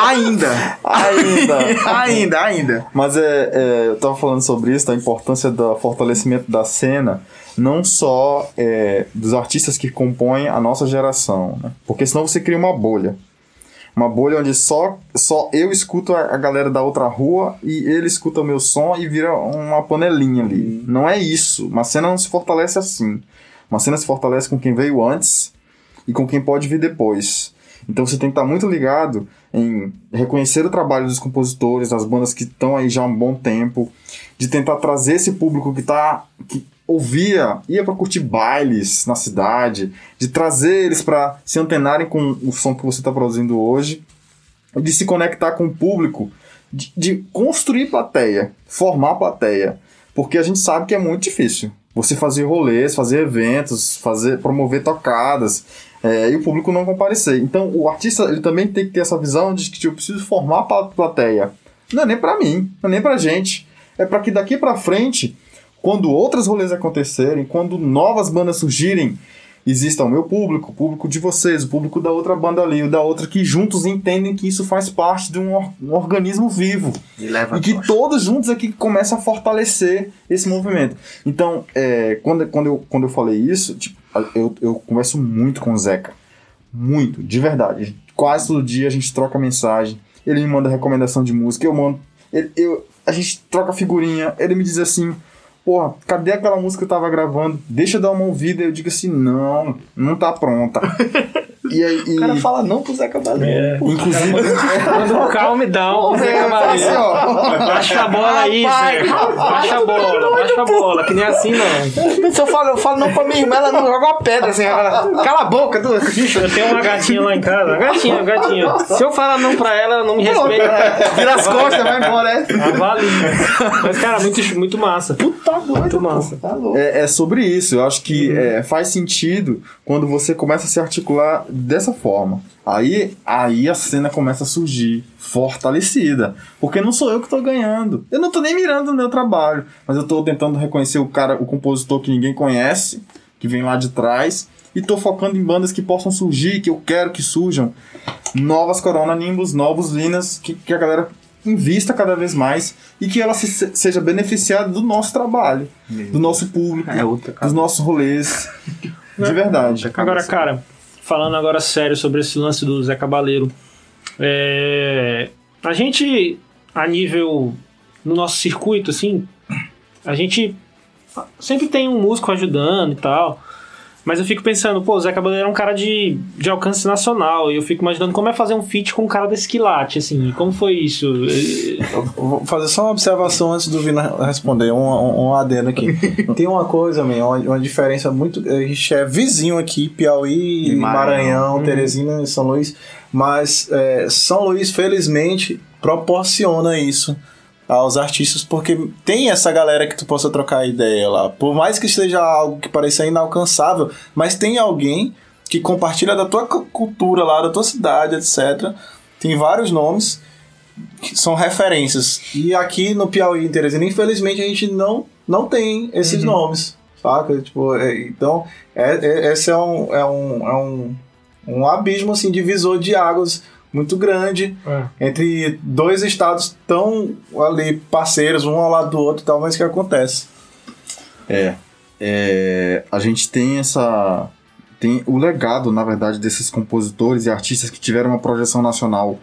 ainda, Ainda. [LAUGHS] ainda, ainda. Mas é, é, eu tava falando sobre isso, da importância do fortalecimento da cena, não só é, dos artistas que compõem a nossa geração, né? Porque senão você cria uma bolha. Uma bolha onde só, só eu escuto a, a galera da outra rua e ele escuta o meu som e vira uma panelinha ali. Não é isso. Uma cena não se fortalece assim. Uma cena se fortalece com quem veio antes e com quem pode vir depois. Então você tem que estar muito ligado em reconhecer o trabalho dos compositores, das bandas que estão aí já há um bom tempo, de tentar trazer esse público que tá que ouvia, ia para curtir bailes na cidade, de trazer eles para se antenarem com o som que você está produzindo hoje, de se conectar com o público, de, de construir plateia, formar plateia, porque a gente sabe que é muito difícil. Você fazer rolês, fazer eventos, fazer promover tocadas, é, e o público não comparecer. Então, o artista ele também tem que ter essa visão de que tipo, eu preciso formar a plateia. Não é nem pra mim, não é nem pra gente. É para que daqui pra frente, quando outros rolês acontecerem, quando novas bandas surgirem, exista o meu público, o público de vocês, o público da outra banda ali, o da outra, que juntos entendem que isso faz parte de um, or- um organismo vivo. E E que todos juntos aqui começam a fortalecer esse movimento. Então, é, quando, quando, eu, quando eu falei isso, tipo, eu, eu converso muito com o Zeca. Muito, de verdade. Quase todo dia a gente troca mensagem. Ele me manda recomendação de música, eu mando. ele- eu, a gente troca figurinha. Ele me diz assim: Porra, cadê aquela música que eu tava gravando? Deixa eu dar uma ouvida. Eu digo assim: Não, não tá pronta. [LAUGHS] e aí. O cara e- fala não pro Zé Cabaleiro. É. Inclusive. [LAUGHS] [LAUGHS] Manda um calm down. Zé É, Cavaleiro. assim, ó. Baixa a bola aí, Zé. Baixa a bola, baixa a bola, que nem assim não. [LAUGHS] Se eu falo, eu falo não pra minha irmã, ela não joga uma pedra assim. Ela, Cala a boca, tu. Eu tenho uma gatinha lá em casa. Uma gatinha, uma gatinha. Se eu falar não pra ela, ela não me respeita. Vira as costas, vai embora, é. Avalia. Mas, cara, muito, muito massa. Tá doido, Muito pô, massa. Tá louco. É, é sobre isso. Eu acho que é, faz sentido quando você começa a se articular dessa forma. Aí, aí a cena começa a surgir fortalecida. Porque não sou eu que tô ganhando. Eu não tô nem mirando no meu trabalho. Mas eu tô tentando reconhecer o cara, o compositor que ninguém conhece, que vem lá de trás. E tô focando em bandas que possam surgir, que eu quero que surjam. Novas Corona Nimbus, novos Linas, que, que a galera invista cada vez mais e que ela se- seja beneficiada do nosso trabalho, do nosso público, É outra dos nossos rolês. [LAUGHS] De verdade. Agora, cara, falando agora sério sobre esse lance do Zé Cabaleiro. é, a gente, a nível. No nosso circuito, assim, a gente sempre tem um músico ajudando e tal. Mas eu fico pensando, pô, o Zé Cabaleiro é um cara de, de alcance nacional. E eu fico imaginando como é fazer um feat com um cara desse quilate, assim. Como foi isso? Vou fazer só uma observação antes do Vina responder, um, um, um adendo aqui. [LAUGHS] Tem uma coisa, man, uma, uma diferença muito. A gente é vizinho aqui, Piauí, E Maranhão. Maranhão, Teresina e São Luís. Mas é, São Luís, felizmente, proporciona isso aos artistas, porque tem essa galera que tu possa trocar ideia lá. Por mais que seja algo que pareça inalcançável, mas tem alguém que compartilha da tua cu- cultura lá, da tua cidade, etc. Tem vários nomes que são referências. E aqui no Piauí, em Teresina, infelizmente a gente não, não tem esses nomes, saca? Tipo, é, então, é, é- esse é um, é um, é um, um abismo, assim, divisor de águas muito grande É. entre dois estados tão ali parceiros, um ao lado do outro e tal, mas que acontece. É, é, a gente tem essa. Tem o legado, na verdade, desses compositores e artistas que tiveram uma projeção nacional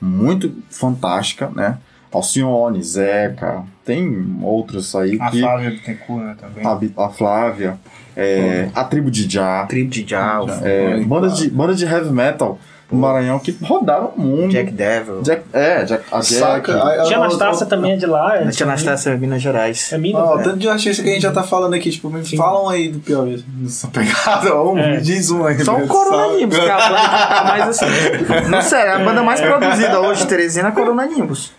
muito fantástica, né? Alcione, Zeca, tem outros aí A que. Flávia Bittencourt né, também. A, a Flávia, é, a tribo de Já, Tribo de Jal, é, bandas, de, bandas de heavy metal no Maranhão que rodaram o mundo. Jack Devil. Jack- é, Jack, a Jack. Tia Anastácia também é de lá. É A Tia Anastácia, Minas Gerais. É Minas, Ó, né? tanto de artista que a gente já tá falando aqui, tipo, me falam aí do Piauí. Essa pegada, um, É. me diz um aí. Só né? o Corona Nimbus, que [LAUGHS] é a banda que tá mais assim. Não sério, a banda mais produzida hoje Teresina é a Corona Nimbus.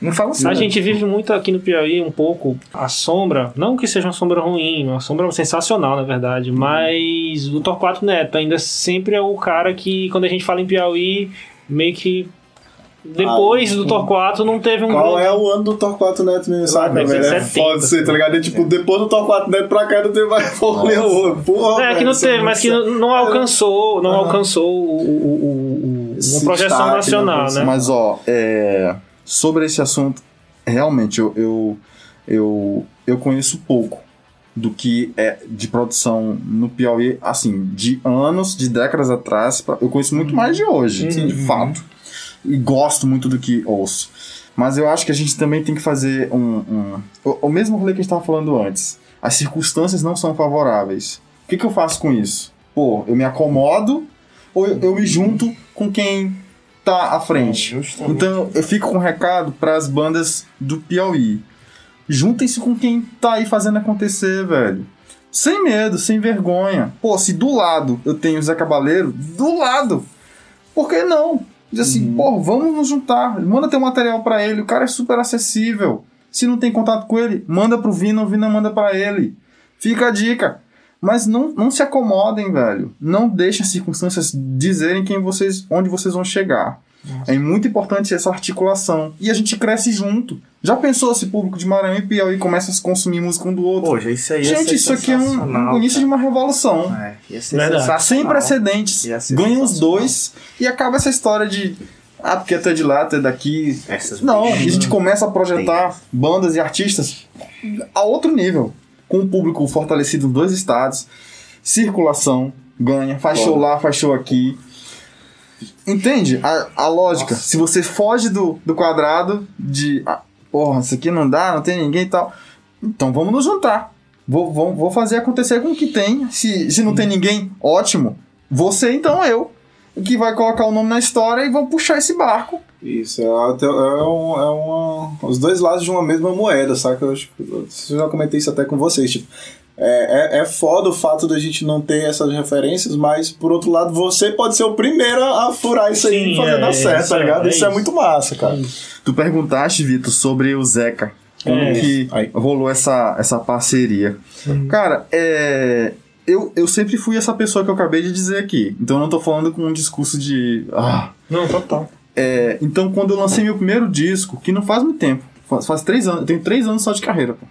Não fala assim. A gente vive muito aqui no Piauí um pouco a sombra, não que seja uma sombra ruim, uma sombra sensacional na verdade, mas o Torquato Neto ainda sempre é o cara que quando a gente fala em Piauí, meio que depois Ah, do Torquato não teve um Qual grande- é o ano do Torquato Neto mesmo, sabe? velho? É 70, foda ser, tá ligado? É tipo, depois do Torquato Neto pra cá não teve mais porra É, que não teve, mas que não, alcançou, não alcançou o, o- o- uma projeção destaque, nacional, né? né? Mas, ó, é, sobre esse assunto, realmente, eu, eu, eu, eu conheço pouco do que é de produção no Piauí, assim, de anos, de décadas atrás, pra- eu conheço muito mais de hoje, assim, de fato. E gosto muito do que ouço. Mas eu acho que a gente também tem que fazer um. um- o, o mesmo rolê que a gente estava falando antes. As circunstâncias não são favoráveis. O que, que eu faço com isso? Pô, eu me acomodo ou eu, eu me junto com quem tá à frente? Justamente. Então eu fico com um recado para as bandas do Piauí. Juntem-se com quem tá aí fazendo acontecer, velho. Sem medo, sem vergonha. Pô, se do lado eu tenho o Zé Cabaleiro, do lado. Por que não? Diz assim, pô, vamos nos juntar. Manda teu material pra ele. O cara é super acessível. Se não tem contato com ele, manda pro Vina, o Vina manda pra ele. Fica a dica. Mas não, não se acomodem, velho. Não deixem as circunstâncias dizerem quem vocês, onde vocês vão chegar. É muito importante essa articulação. E a gente cresce junto. Já pensou se público de Maranhão e Piauí começa a se consumir música um do outro? Poxa, isso aí gente, isso aqui é um, um início de uma revolução. cara. É, ia ser Verdade. Sem precedentes. Ia ser Ganha os dois e acaba essa história de. Ah, porque tu é de lá, tu é daqui. Essas Não, a gente começa a projetar bandas e artistas a outro nível. Com o público fortalecido em dois estados. Circulação, ganha. Faz show lá, faz show aqui. Entende a, a lógica? Se você foge do, do quadrado de. ah, porra, isso aqui não dá, não tem ninguém e tal. Então vamos nos juntar. Vou, vou, vou fazer acontecer com o que tem. Se, se não tem ninguém, ótimo. Você, então eu. Que vai colocar o nome na história e vão puxar esse barco. Isso, é, é, um, é uma, os dois lados de uma mesma moeda, saca? Eu, eu já comentei isso até com vocês. Tipo, é, é, é foda o fato da gente não ter essas referências, mas por outro lado, você pode ser o primeiro a furar isso aí Sim, e fazer é, dar certo, isso tá é, ligado? é isso, é isso. muito massa, cara. Tu perguntaste, Vitor, sobre o Zeca. Como É. que Aí. rolou essa, essa parceria. Cara, é. Eu, eu sempre fui essa pessoa que eu acabei de dizer aqui. Então eu não tô falando com um discurso de. Ah. Não, total. É, então quando eu lancei meu primeiro disco, que não faz muito tempo, faz, faz três anos, eu tenho três anos só de carreira, pô.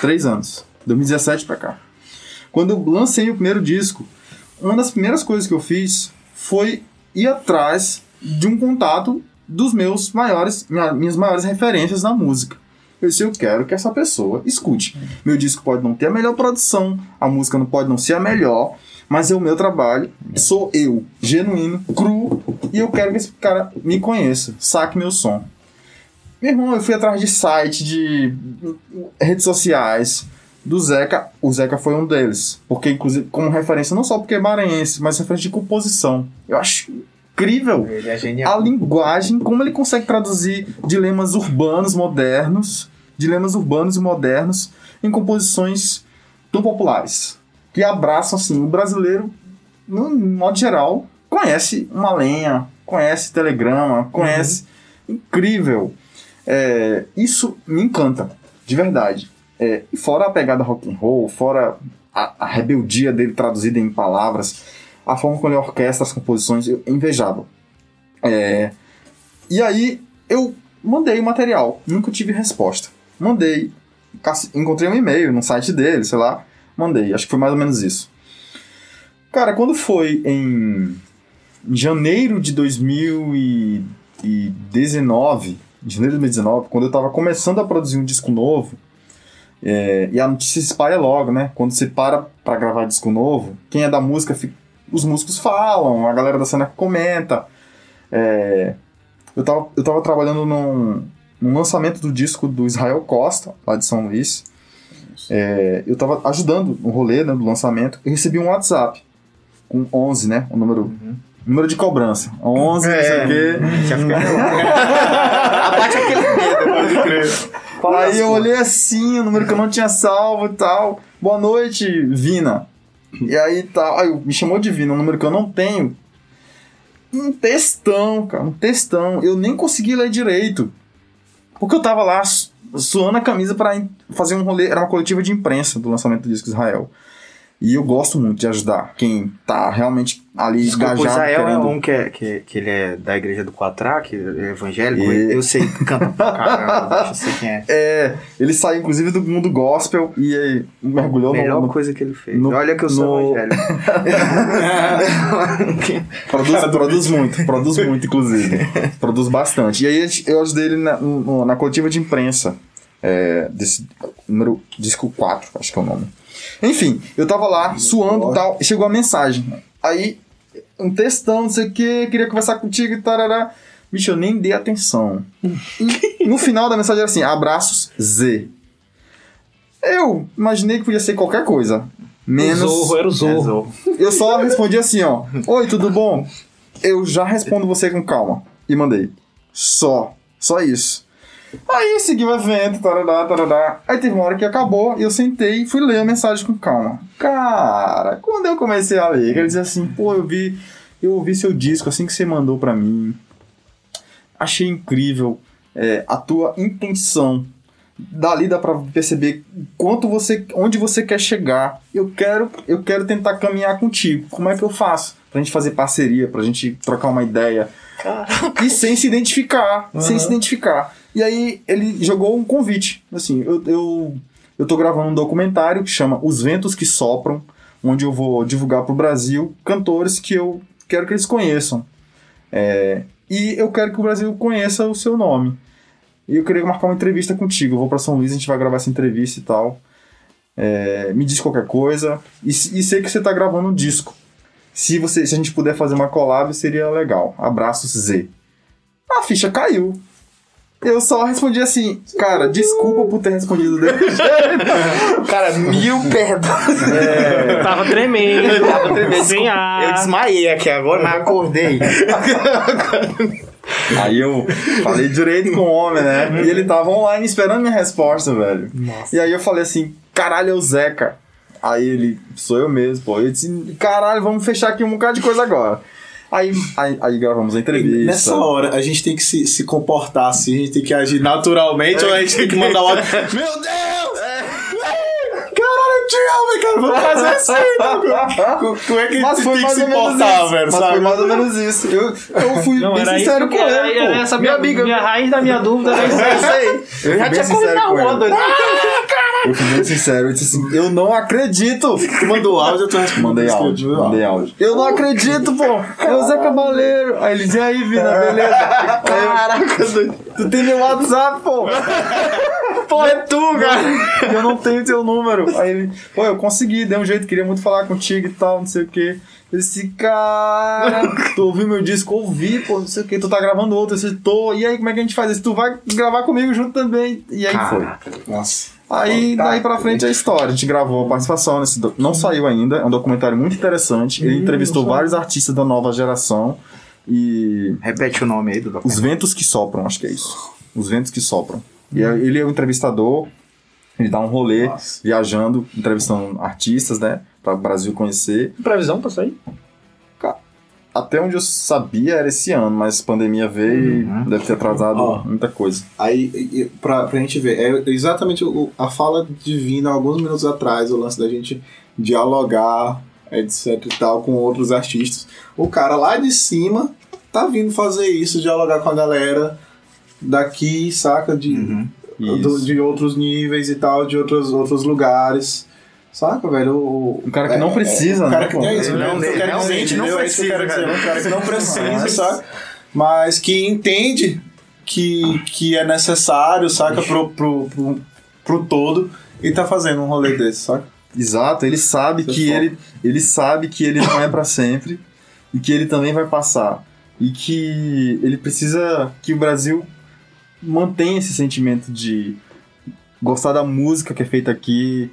Três anos. 2017 pra cá. Quando eu lancei o primeiro disco, uma das primeiras coisas que eu fiz foi ir atrás de um contato dos meus maiores, minha- minhas maiores referências na música. Eu disse, eu quero que essa pessoa escute. Meu disco pode não ter a melhor produção, a música não pode não ser a melhor, mas é o meu trabalho, sou eu, genuíno, cru, e eu quero que esse cara me conheça, saque meu som. Meu irmão, eu fui atrás de site, de redes sociais, do Zeca, o Zeca foi um deles. Porque, inclusive, como referência, não só porque é maranhense, mas referência de composição. Eu acho incrível Ele é a linguagem, como ele consegue traduzir dilemas urbanos modernos, dilemas urbanos e modernos, em composições tão populares. Que abraçam, assim, o brasileiro, no modo geral, conhece uma lenha, conhece telegrama, conhece. Incrível. É, isso me encanta, de verdade. É, fora a pegada rock and roll, fora a, a rebeldia dele traduzida em palavras, a forma como ele orquestra as composições, eu, é invejável. É, e aí eu mandei o material, nunca tive resposta. Mandei, encontrei um e-mail no site dele, sei lá, mandei, acho que foi mais ou menos isso. Cara, quando foi em janeiro de 2019, em janeiro de 2019, quando eu tava começando a produzir um disco novo, é, e a notícia se espalha logo, né? Quando você para pra gravar disco novo, quem é da música, fi- os músicos falam, a galera da cena comenta. É, eu, tava, eu tava trabalhando num, num lançamento do disco do Israel Costa, lá de São Luís. É, eu tava ajudando no rolê né, do lançamento. Eu recebi um WhatsApp com 11, né? O número, número de cobrança. 11, não sei o quê. Já fica Abate aquele dedo. Pode crer. Aí eu olhei assim, o número que eu não tinha salvo e tal. Boa noite, Vina. E aí tal. Aí me chamou de Vina, um número que eu não tenho. Um textão, cara, um textão. Eu nem consegui ler direito. Porque eu tava lá su- suando a camisa in- fazer um rolê. Era uma coletiva de imprensa do lançamento do disco Israel. E eu gosto muito de ajudar quem tá realmente ali Desculpa, o engajado. Israel é querendo... um que, é, que, que ele é da igreja do Quatrá, que é evangélico. E- Eu sei, canta pra caramba, [LAUGHS] eu sei quem é. É, ele saiu inclusive do mundo gospel e aí, mergulhou no- Melhor no, coisa que ele fez. no- Olha que eu sou no- evangélico. [LAUGHS] Produz, produz muito, produz muito, inclusive. produz bastante. E aí eu ajudei ele na, na coletiva de imprensa. É, desse número disco 4, acho que é o nome. Enfim, eu tava lá suando e tal, e chegou a mensagem. Aí, um textão, não sei o que, queria conversar contigo e tarará. Bicho, eu nem dei atenção. E no final da mensagem era assim: abraços Z. Eu imaginei que podia ser qualquer coisa. Menos. O Zorro era o Zorro. Eu só respondi assim, ó. Oi, tudo bom? Eu já respondo você com calma. E mandei. Só. Só isso. Aí segui o evento, tarará, tarará. Aí teve uma hora que acabou e eu sentei e fui ler a mensagem com calma. Cara, quando eu comecei a ler, ele dizia assim, pô, eu vi, eu ouvi seu disco assim que você mandou pra mim. Achei incrível é, a tua intenção. Dali dá pra perceber quanto você, onde você quer chegar. Eu quero, eu quero tentar caminhar contigo. Como é que eu faço? Pra gente fazer parceria, pra gente trocar uma ideia. E sem se identificar, sem se identificar. E aí ele jogou um convite. Assim, eu, eu, eu tô gravando um documentário que chama Os Ventos que Sopram, onde eu vou divulgar pro Brasil cantores que eu quero que eles conheçam. É, e eu quero que o Brasil conheça o seu nome. E eu queria marcar uma entrevista contigo. Eu vou pra São Luís, a gente vai gravar essa entrevista e tal. É, me diz qualquer coisa. E, e sei que você tá gravando um disco. Se, você, se a gente puder fazer uma collab, seria legal. Abraços Z. A ficha caiu. Eu só respondi assim, cara, desculpa por ter respondido dele. [LAUGHS] Cara, mil perdões. É, Tava tremendo. Tava [LAUGHS] tremendo, Sem ar. Eu desmaiei aqui agora, mas acordei. [LAUGHS] Aí eu falei direito com o homem, né? E ele tava online esperando minha resposta, velho. E aí eu falei assim, caralho, é o Zeca. Aí ele, sou eu mesmo, pô. Eu disse, caralho, vamos fechar aqui um bocado de coisa agora. Aí, aí, aí gravamos a entrevista. Nessa hora, a gente tem que se, se comportar assim, a gente tem que agir naturalmente ou a gente tem que mandar o áudio. Meu Deus! Caralho, eu te cara, vamos fazer assim, né? Co- Como é que a [LAUGHS] Mas gente foi tem que se ou menos portar, isso. velho, Mas sabe? foi mais ou menos isso. Eu, eu fui Não, bem era isso sincero que com ele, era, pô. era essa minha, amiga. minha raiz da minha [LAUGHS] dúvida era isso. É isso aí. Eu já tinha corrido na rua, doido. Eu fui bem sincero. Eu disse assim, eu não acredito. Tu mandou áudio, eu tô respondendo. Mandei que áudio, mandei áudio. Eu não acredito, pô. É o Zé Cabaleiro. Aí ele dizia, e aí, Vina, beleza? Caraca. Tu tem meu WhatsApp, pô. Pô, é tu, cara. eu não tenho teu número. Aí ele, pô, eu consegui, dei um jeito, queria muito falar contigo e tal, não sei o quê. Eu disse, cara, tu ouviu meu disco? Ouvi, pô, não sei o quê, tu tá gravando outro, eu disse, tô, e aí como é que a gente faz isso? Tu vai gravar comigo junto também. E aí foi. Nossa. Aí, daí pra frente é a história. A gente gravou a participação nesse. do- Não saiu ainda, é um documentário muito interessante. Ele entrevistou vários artistas da nova geração. E. Repete o nome aí do Os documentário. Ventos que Sopram, acho que é isso. Os Ventos que Sopram. E aí ele é um entrevistador, ele dá um rolê Nossa. viajando, entrevistando artistas, né? Para o Brasil conhecer. Previsão pra sair? Até onde eu sabia era esse ano, mas pandemia veio Uhum. e deve ter atrasado Ó. muita coisa. Aí, pra, pra gente ver, é exatamente o- a fala divina alguns minutos atrás, o lance da gente dialogar, etc e tal, com outros artistas. O cara lá de cima tá vindo fazer isso, dialogar com a galera daqui, saca? De, Uhum. do- de outros níveis e tal, de outros, outros lugares. Saca, velho? O, Um cara que não precisa, o cara né, que é isso, Ele né? não- dizer, realmente não? É precisa, dizer, cara. Um cara que não precisa, Mas- saca? Mas que entende que, que é necessário, saca, pro, pro, pro, pro todo e tá fazendo um rolê desse, saca? Exato, ele sabe é que ele, ele sabe que ele não é pra sempre e que ele também vai passar e que ele precisa que o Brasil mantenha esse sentimento de gostar da música que é feita aqui,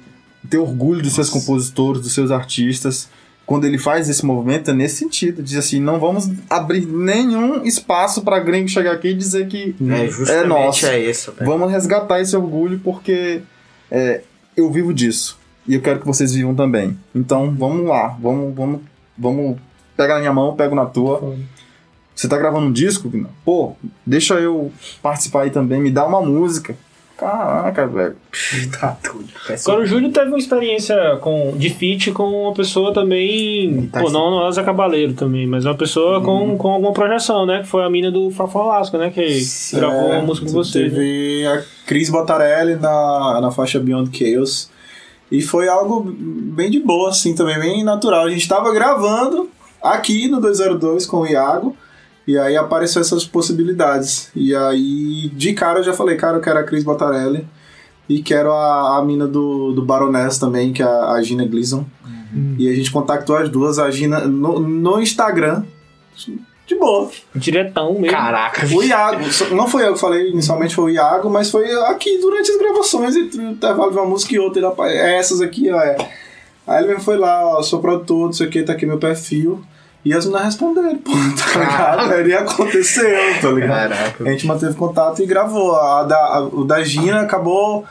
ter orgulho dos seus compositores, dos seus artistas. Quando ele faz esse movimento é nesse sentido, diz assim, não vamos abrir nenhum espaço pra gringo chegar aqui e dizer que É, justamente nosso. é isso, velho. Vamos resgatar esse orgulho porque é, eu vivo disso. E eu quero que vocês vivam também. Então vamos lá, vamos, vamos, vamos pegar na minha mão, pego na tua. Você tá gravando um disco? Pô, deixa eu participar aí também, me dá uma música. Caraca, velho. Tá tudo. Agora o Júlio teve uma experiência com, de feat com uma pessoa também. Tá pô, assim. não, não é Zé Cabaleiro também, mas uma pessoa com, com alguma projeção, né? Que foi a mina do Fafão Lasca, né? Que gravou É, uma música com você. né? Teve a Cris Botarelli na, na faixa Beyond Chaos. E foi algo bem de boa, assim, também, bem natural. A gente tava gravando aqui no 202 com o Iago. E aí apareceu essas possibilidades. E aí, de cara, eu já falei, cara, eu quero a Cris Botarelli. E quero a, a mina do, do Baroness também, que é a, a Gina Gleason. E a gente contactou as duas, a Gina, no, no Instagram. De boa. Diretão mesmo. Caraca. O Iago, não foi eu que falei, inicialmente foi o Iago, mas foi aqui durante as gravações, entre o intervalo de uma música e outra. Ele, é essas aqui, ó. É. Aí ele mesmo foi lá, ó, sou produtor, não sei o que, tá aqui meu perfil. E as meninas responderam, pô, [LAUGHS] tá ligado? E aconteceu, tá ligado? Caraca. A gente manteve contato e gravou. A da, a- o da Gina acabou.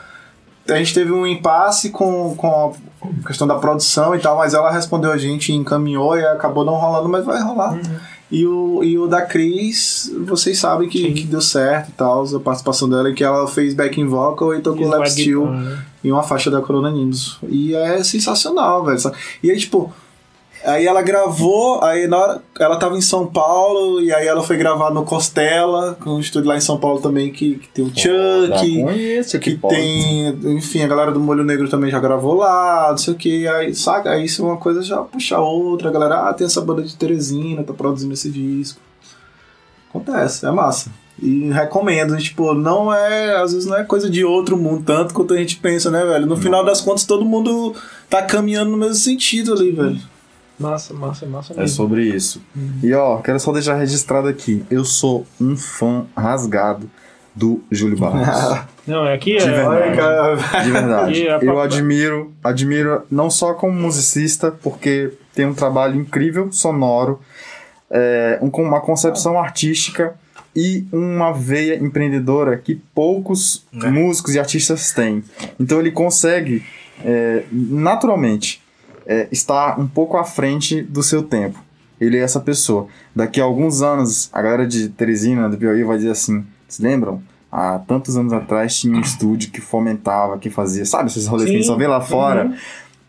A gente teve um impasse com, com a questão da produção e tal, mas ela respondeu a gente, encaminhou e acabou não rolando, mas vai rolar. E, o, e o da Cris, vocês sabem que, que deu certo e tal, a participação dela, e que ela fez backing vocal e tocou Lap Steel né? em uma faixa da Corona Nimbus. E é sensacional, velho. E aí, tipo, aí ela gravou, aí na hora, ela tava em São Paulo, e aí ela foi gravar no Costela, com um estúdio lá em São Paulo também, que, que tem o Chuck, conheço que tem, enfim, a galera do Molho Negro também já gravou lá, não sei o que, aí, saca? Aí isso é uma coisa já puxa outra, a galera, ah, tem essa banda de Teresina, tá produzindo esse disco. Acontece, é massa. E recomendo, tipo, não é, às vezes não é coisa de outro mundo, tanto quanto a gente pensa, né, velho? No final das contas, todo mundo tá caminhando no mesmo sentido ali, velho. Massa, massa, massa É mesmo. sobre isso. E ó, quero só deixar registrado aqui. Eu sou um fã rasgado do Júlio Barros. [LAUGHS] Não, é aqui De é. verdade. cara. De verdade. A Eu admiro, admiro não só como musicista, porque tem um trabalho incrível, sonoro, é, um- com uma concepção artística e uma veia empreendedora que poucos É. músicos e artistas têm. Então ele consegue, é, naturalmente, é, estar um pouco à frente do seu tempo. Ele é essa pessoa. Daqui a alguns anos, a galera de Teresina, do Piauí, vai dizer assim: se lembram? Há tantos anos atrás tinha um estúdio que fomentava, que fazia, sabe, esses rolês que a gente só vê lá fora.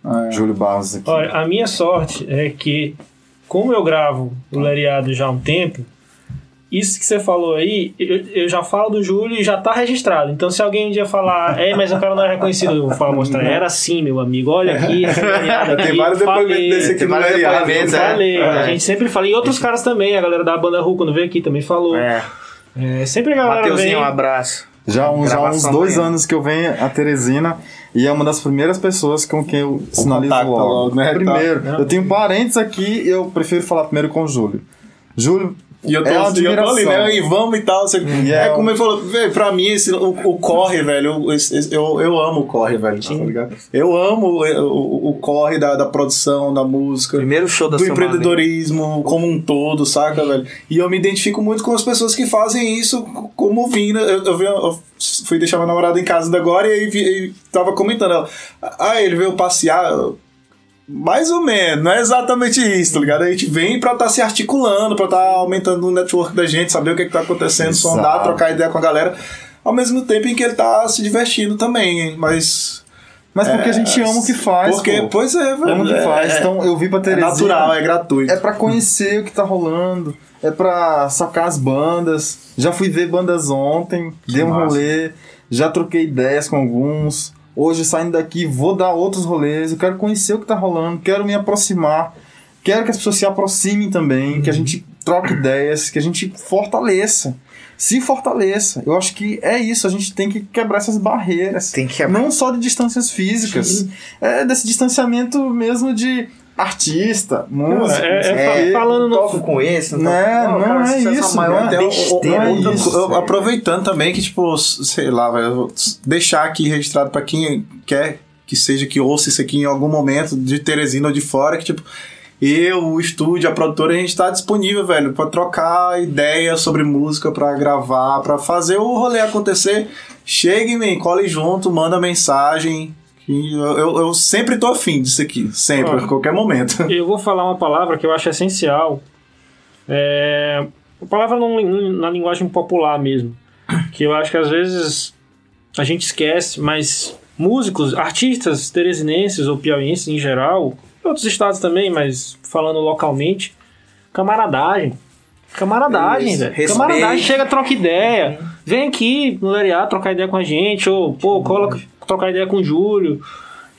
Uhum. Júlio Barros aqui. Olha, a minha sorte é que, como eu gravo o Leriado já há um tempo, isso que você falou aí, eu, eu já falo do Júlio e já tá registrado. Então, se alguém um dia falar, é, mas o cara não é reconhecido, eu vou falar, mostrar, era assim, meu amigo, olha aqui, [LAUGHS] aqui, Tem vários depoimentos desse aqui Tem no depoimentos, é. falei, É. a gente sempre fala, e outros caras também, a galera da banda Ru, quando veio aqui, também falou. É, É. sempre a galera Mateuzinho, vem... um abraço. Já, uns, já uns Gravação dois amanhã. anos que eu venho a Teresina e é uma das primeiras pessoas com quem eu sinalizo logo. logo, né? Primeiro, Tá. eu tenho parentes aqui e eu prefiro falar primeiro com o Júlio. Júlio, E eu tô, É e eu tô ali, né? E vamos e tal. E é, é como ele falou, velho, pra mim, esse, o, o corre, velho, eu, eu, eu amo o corre, velho. Tá ligado? Eu amo o, o, o corre da, da produção, da música. Primeiro show da do empreendedorismo como um todo, saca, velho? E eu me identifico muito com as pessoas que fazem isso como Vina. Eu, eu, eu fui deixar minha namorada em casa agora e aí vi- e tava comentando ela. Ah, ele veio passear. Mais ou menos, não é exatamente isso, tá ligado? A gente vem pra estar se articulando, pra estar aumentando o network da gente, saber o que, que tá acontecendo, Exato. sondar, trocar ideia com a galera, ao mesmo tempo em que ele tá se divertindo também, mas. Mas porque a É, gente ama o que faz. Porque, pô. pois é, velho. ama o que é- faz. é- então eu vim pra é Teresina. natural, é gratuito. É pra conhecer o que tá rolando, é pra sacar as bandas. Já fui ver bandas ontem, dei um massa. rolê, já troquei ideias com alguns. Hoje, saindo daqui, vou dar outros rolês. Eu quero conhecer o que tá rolando, quero me aproximar. Quero que as pessoas se aproximem também, que a gente troque ideias, que a gente fortaleça. Se fortaleça. Eu acho que é isso, a gente tem que quebrar essas barreiras. Tem que quebrar. Não só de distâncias físicas, é desse distanciamento mesmo de artista, músico. é- é É, falando no- toco com esse, Não é- não cara, é essa isso, maior não é- besteira. não é outra isso. Eu- aproveitando também que, tipo, sei lá, velho, eu vou deixar aqui registrado pra quem quer que seja que ouça isso aqui em algum momento, de Teresina ou de fora, que, tipo, eu, o estúdio, a produtora, a gente tá disponível, velho, pra trocar ideias sobre música, pra gravar, pra fazer o rolê acontecer. Chegue, man, cole junto, manda mensagem. Que Eu, eu, eu sempre tô afim disso aqui, sempre, Olha. a qualquer momento. [LAUGHS] Eu vou falar uma palavra que eu acho essencial. É, uma palavra na linguagem popular mesmo. Que eu acho que às vezes a gente esquece, mas músicos, artistas teresinenses ou piauienses em geral, outros estados também, mas falando localmente, camaradagem. Camaradagem, velho. Camaradagem, chega, troca ideia. Vem aqui no Leriá trocar ideia com a gente, ou, pô, cola, trocar ideia com o Júlio.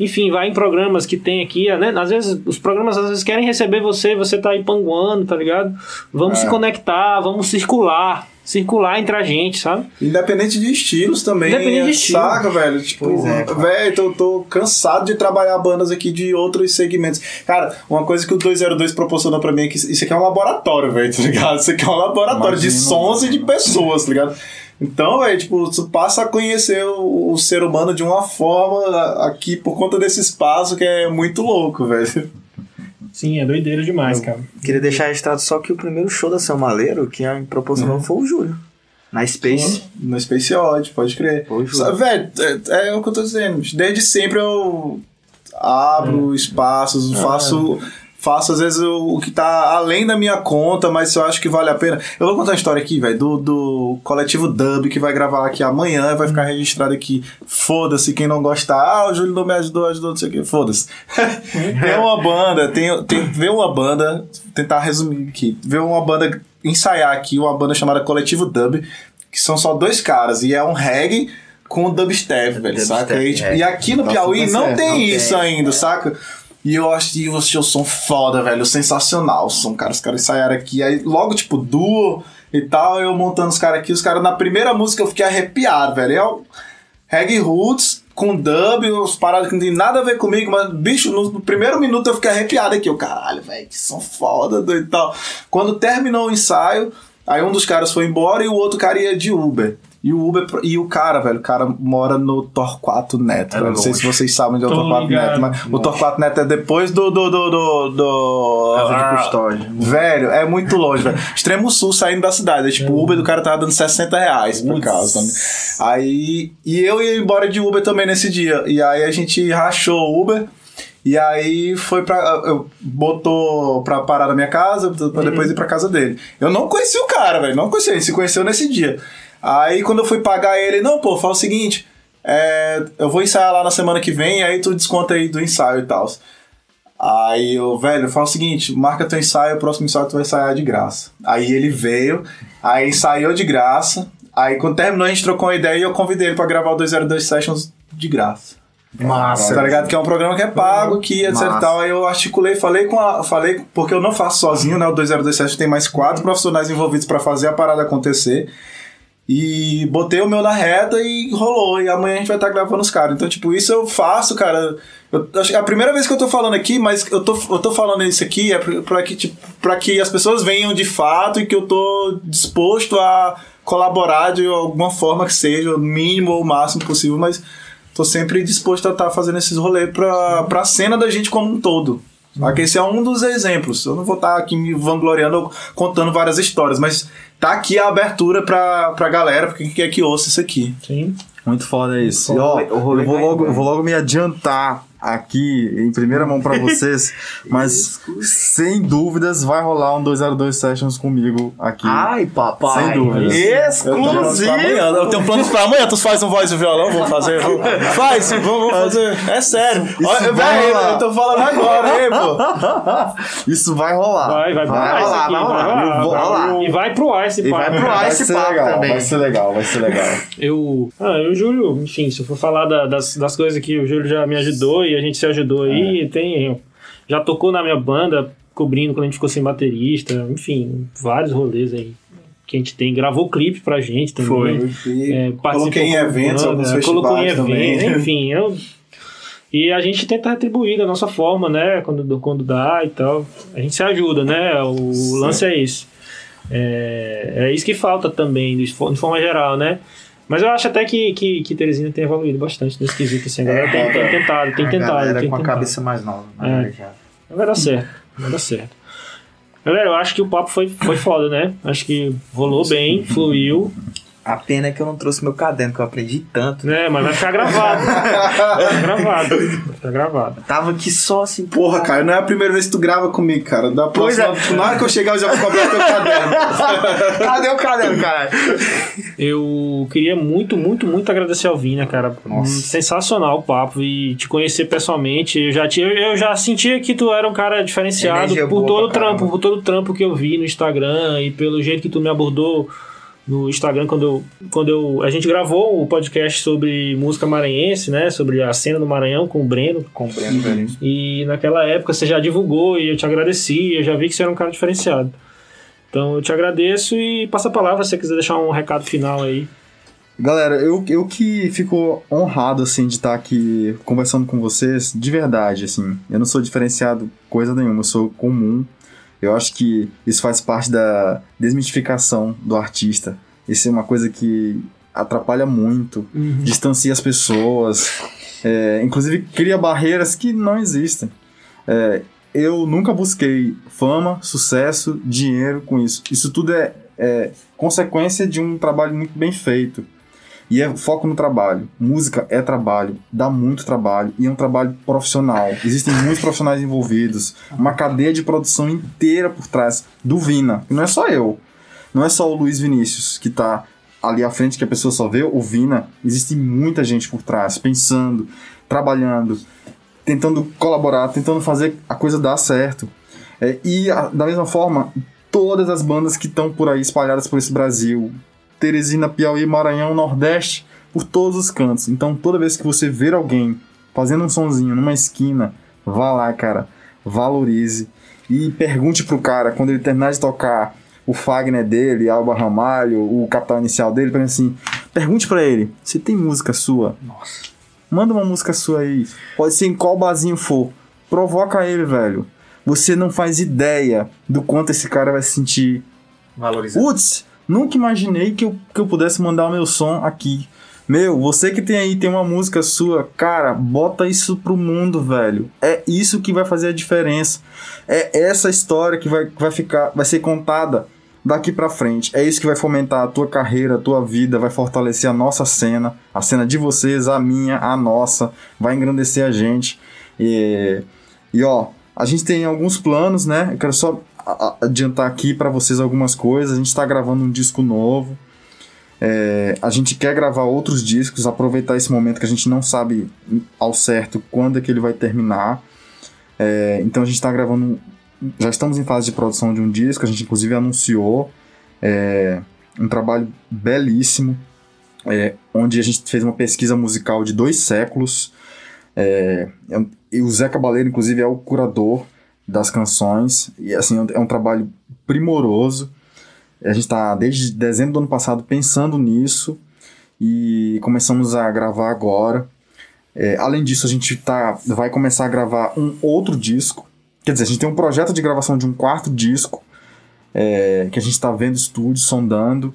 Enfim, vai em programas que tem aqui, né? Às vezes, os programas às vezes querem receber você, você tá aí panguando, tá ligado? Vamos É. se conectar, vamos circular. Circular entre a gente, sabe? Independente de estilos também. Independente de estilo. Saca, velho? Tipo, Pois é, cara. velho, tô, tô cansado de trabalhar bandas aqui de outros segmentos. Cara, uma coisa que o 202 proporcionou pra mim é que isso aqui é um laboratório, velho, tá ligado? Isso aqui é um laboratório de Imagino. sons e de pessoas, tá ligado? Então, velho, tipo, tu passa a conhecer o, o ser humano de uma forma aqui por conta desse espaço que é muito louco, velho. Sim, é doideira demais, cara. Queria deixar registrado só que o primeiro show da Seu Maleiro que a me proporcionou foi o Júlio. Na Space. No Space Odd, pode crer. Foi, Júlio. Sa- Velho, é, é o que eu tô dizendo. Desde sempre eu abro espaços, faço. Faço, às vezes, o, o que tá além da minha conta, mas eu acho que vale a pena. Eu vou contar uma história aqui, velho, do, do coletivo Dub, que vai gravar aqui amanhã, vai ficar registrado aqui. Foda-se quem não gostar. Ah, o Júlio não me ajudou, ajudou, não sei o que. Foda-se. [LAUGHS] tem uma banda, tem, tem, vê uma banda, tentar resumir aqui. Vê uma banda ensaiar aqui, uma banda chamada Coletivo Dub, que são só dois caras, e é um reggae com dubstep, velho, Dubstep, saca? E, tipo, é. e aqui no Tá Piauí não tem não isso tem. ainda, saca? E eu acho que o seu som foda, velho, sensacional. o Som, cara, os caras ensaiaram aqui, aí logo, tipo, duo e tal, eu montando os caras aqui, os caras, na primeira música eu fiquei arrepiado, velho. É o reggae roots com dub, os paradas que não tem nada a ver comigo, mas, bicho, no, primeiro minuto eu fiquei arrepiado aqui. Eu, caralho, velho, que som foda doido, e tal. Quando terminou o ensaio, aí um dos caras foi embora e o outro cara ia de Uber. E o Uber, e o cara, velho, o cara mora no Torquato Neto. É. Não sei se vocês sabem onde é o Torquato ligado. Neto, mas o Torquato Neto é depois do. do, do, do, do- Casa de ah, custódia. Velho, é muito longe, velho. Extremo sul saindo da cidade. É, tipo, o Uber do cara tava dando 60 reais por causa também. Aí. E eu ia embora de Uber também nesse dia. E aí a gente rachou o Uber. E aí foi pra. Eu, botou pra parar na minha casa, pra depois ir pra casa dele. Eu não conheci o cara, velho. Não conheci. Ele se conheceu nesse dia. Aí quando eu fui pagar ele, não, pô, fala o seguinte. é, eu vou ensaiar lá na semana que vem, aí tu desconta aí do ensaio e tal. Aí eu, velho, fala o seguinte, marca teu ensaio, o próximo ensaio tu vai ensaiar de graça. Aí ele veio, aí ensaiou de graça. Aí quando terminou a gente trocou uma ideia e eu convidei ele pra gravar o 202 Sessions de graça. Massa. Tá ligado? Que é um programa que é pago, que etc Massa. e tal. Aí eu articulei, falei com a. Falei, porque eu não faço sozinho, né? O 202 Sessions tem mais quatro profissionais envolvidos pra fazer a parada acontecer. E botei o meu na reta e rolou. E amanhã a gente vai estar gravando os caras. Então, tipo, isso eu faço, cara. Eu, é a primeira vez que eu tô falando aqui, mas eu tô, eu tô falando isso aqui é pra, que, tipo, que as pessoas venham de fato e que eu tô disposto a colaborar de alguma forma que seja, o mínimo ou o máximo possível, mas tô sempre disposto a estar fazendo esses rolês pra, pra cena da gente como um todo. Aqui esse é um dos exemplos. Eu não vou estar aqui me vangloriando ou contando várias histórias, mas tá aqui a abertura pra, pra galera, porque quer que ouça isso aqui. Sim. Muito foda isso. O E, ó, eu vou logo, eu vou logo me adiantar aqui em primeira mão pra vocês, [LAUGHS] mas sem dúvidas vai rolar um 202 Sessions comigo aqui. Ai, papai. Sem dúvidas. Exclusivo. Eu tenho planos pra amanhã. Tu faz um voz e violão? Vamos fazer? Vamos. [LAUGHS] Faz, vamos, vamos fazer. É sério. Olha, vai rolar. eu tô falando agora, hein, pô. [LAUGHS] Isso vai rolar. Vai, vai, vai, Vai isso rolar, aqui, vai rolar. Eu vou vai rolar. E vai pro ar esse E vai papo. pro ar. Vai esse papo legal, também. vai ser legal, vai ser legal. Eu. Ah, eu, Júlio, enfim, se eu for falar da- das, das coisas que o Júlio já me ajudou e a gente se ajudou aí, tem. Já tocou na minha banda, cobrindo quando a gente ficou sem baterista, enfim, vários rolês aí que a gente tem. Gravou clipe pra gente também. E É, participou coloquei em eventos, banda, alguns colocou em eventos, também. [LAUGHS] enfim. Eu, e a gente tenta retribuir da nossa forma, né? Quando, quando dá e tal. A gente se ajuda, né? O lance é esse. É, é isso que falta também, de forma geral, né? Mas eu acho até que, que, que Teresina tem evoluído bastante nesse quesito. Assim. A galera tem, tem tentado, tem A tentado. galera tem com a tentado. cabeça mais nova. É. né, já. Vai dar certo, vai dar certo. Galera, eu acho que o papo foi, foi foda, né? Acho que rolou bem, fluiu, A pena é que eu não trouxe meu caderno, que eu aprendi tanto. né? Mas vai ficar gravado. [LAUGHS] Vai ficar gravado. Vai ficar gravado. Tava aqui só assim. Porra, Caio, não é a primeira vez que tu grava comigo, cara. Da Pois próxima, é. na hora que eu chegar, eu já vou cobrar teu caderno. [LAUGHS] Cadê o caderno, cara? Eu queria muito, muito, muito agradecer ao Vina, cara. Nossa. Sensacional o papo e te conhecer pessoalmente. Eu já, tinha, eu já sentia que tu era um cara diferenciado Energia por todo o trampo, por todo o trampo que eu vi no Instagram e pelo jeito que tu me abordou no Instagram quando eu, quando eu a gente gravou o podcast sobre música maranhense, né, sobre a cena do Maranhão com o Breno. Compreendo, velho. E naquela época você já divulgou e eu te agradeci, eu já vi que você era um cara diferenciado. Então eu te agradeço e passa a palavra se você quiser deixar um recado final aí. Galera, eu, eu que fico honrado, assim, de estar aqui conversando com vocês, de verdade, assim. Eu não sou diferenciado coisa nenhuma, eu sou comum. Eu acho que isso faz parte da desmitificação do artista. Isso é uma coisa que atrapalha muito, distancia as pessoas, é, inclusive cria barreiras que não existem. É, eu nunca busquei fama, sucesso, dinheiro com isso. Isso tudo é, é consequência de um trabalho muito bem feito. E é foco no trabalho. Música é trabalho, dá muito trabalho e é um trabalho profissional. Existem muitos profissionais envolvidos, uma cadeia de produção inteira por trás do Vina. E não é só eu, não é só o Luiz Vinícius que tá ali à frente que a pessoa só vê o Vina. Existe muita gente por trás, pensando, trabalhando, tentando colaborar, tentando fazer a coisa dar certo. É, e a- da mesma forma, todas as bandas que estão por aí espalhadas por esse Brasil, Teresina, Piauí, Maranhão, Nordeste, por todos os cantos. Então, toda vez que você ver alguém fazendo um sonzinho numa esquina, vá lá, cara, valorize e pergunte pro cara quando ele terminar de tocar o Fagner dele, Alba Ramalho, o capital inicial dele, pergunte assim, pergunte pra ele, você tem música sua? Nossa. Manda uma música sua aí. Pode ser em qual barzinho for. Provoca ele, velho. Você não faz ideia do quanto esse cara vai se sentir. Valorizando. Putz, nunca imaginei que eu, que eu pudesse mandar o meu som aqui. Meu, você que tem aí, tem uma música sua, cara, bota isso pro mundo, velho. É isso que vai fazer a diferença. É essa história que vai, vai ficar, vai ser contada daqui pra frente. É isso que vai fomentar a tua carreira, a tua vida, vai fortalecer a nossa cena, a cena de vocês, a minha, a nossa, vai engrandecer a gente. E, e ó, a gente tem alguns planos, né? Eu quero só adiantar aqui pra vocês algumas coisas. A gente tá gravando um disco novo. É, a gente quer gravar outros discos, aproveitar esse momento que a gente não sabe ao certo quando é que ele vai terminar. É, então a gente está gravando. Já estamos em fase de produção de um disco, a gente inclusive anunciou. É, um trabalho belíssimo, é, onde a gente fez uma pesquisa musical de dois séculos. É, e o Zé Cabaleiro, inclusive, é o curador das canções. E assim, é um, é trabalho primoroso. A gente está desde dezembro do ano passado pensando nisso e começamos a gravar agora. É, além disso, a gente tá, vai começar a gravar um outro disco. Quer dizer, a gente tem um projeto de gravação de um quarto disco é, que a gente está vendo estúdio, sondando.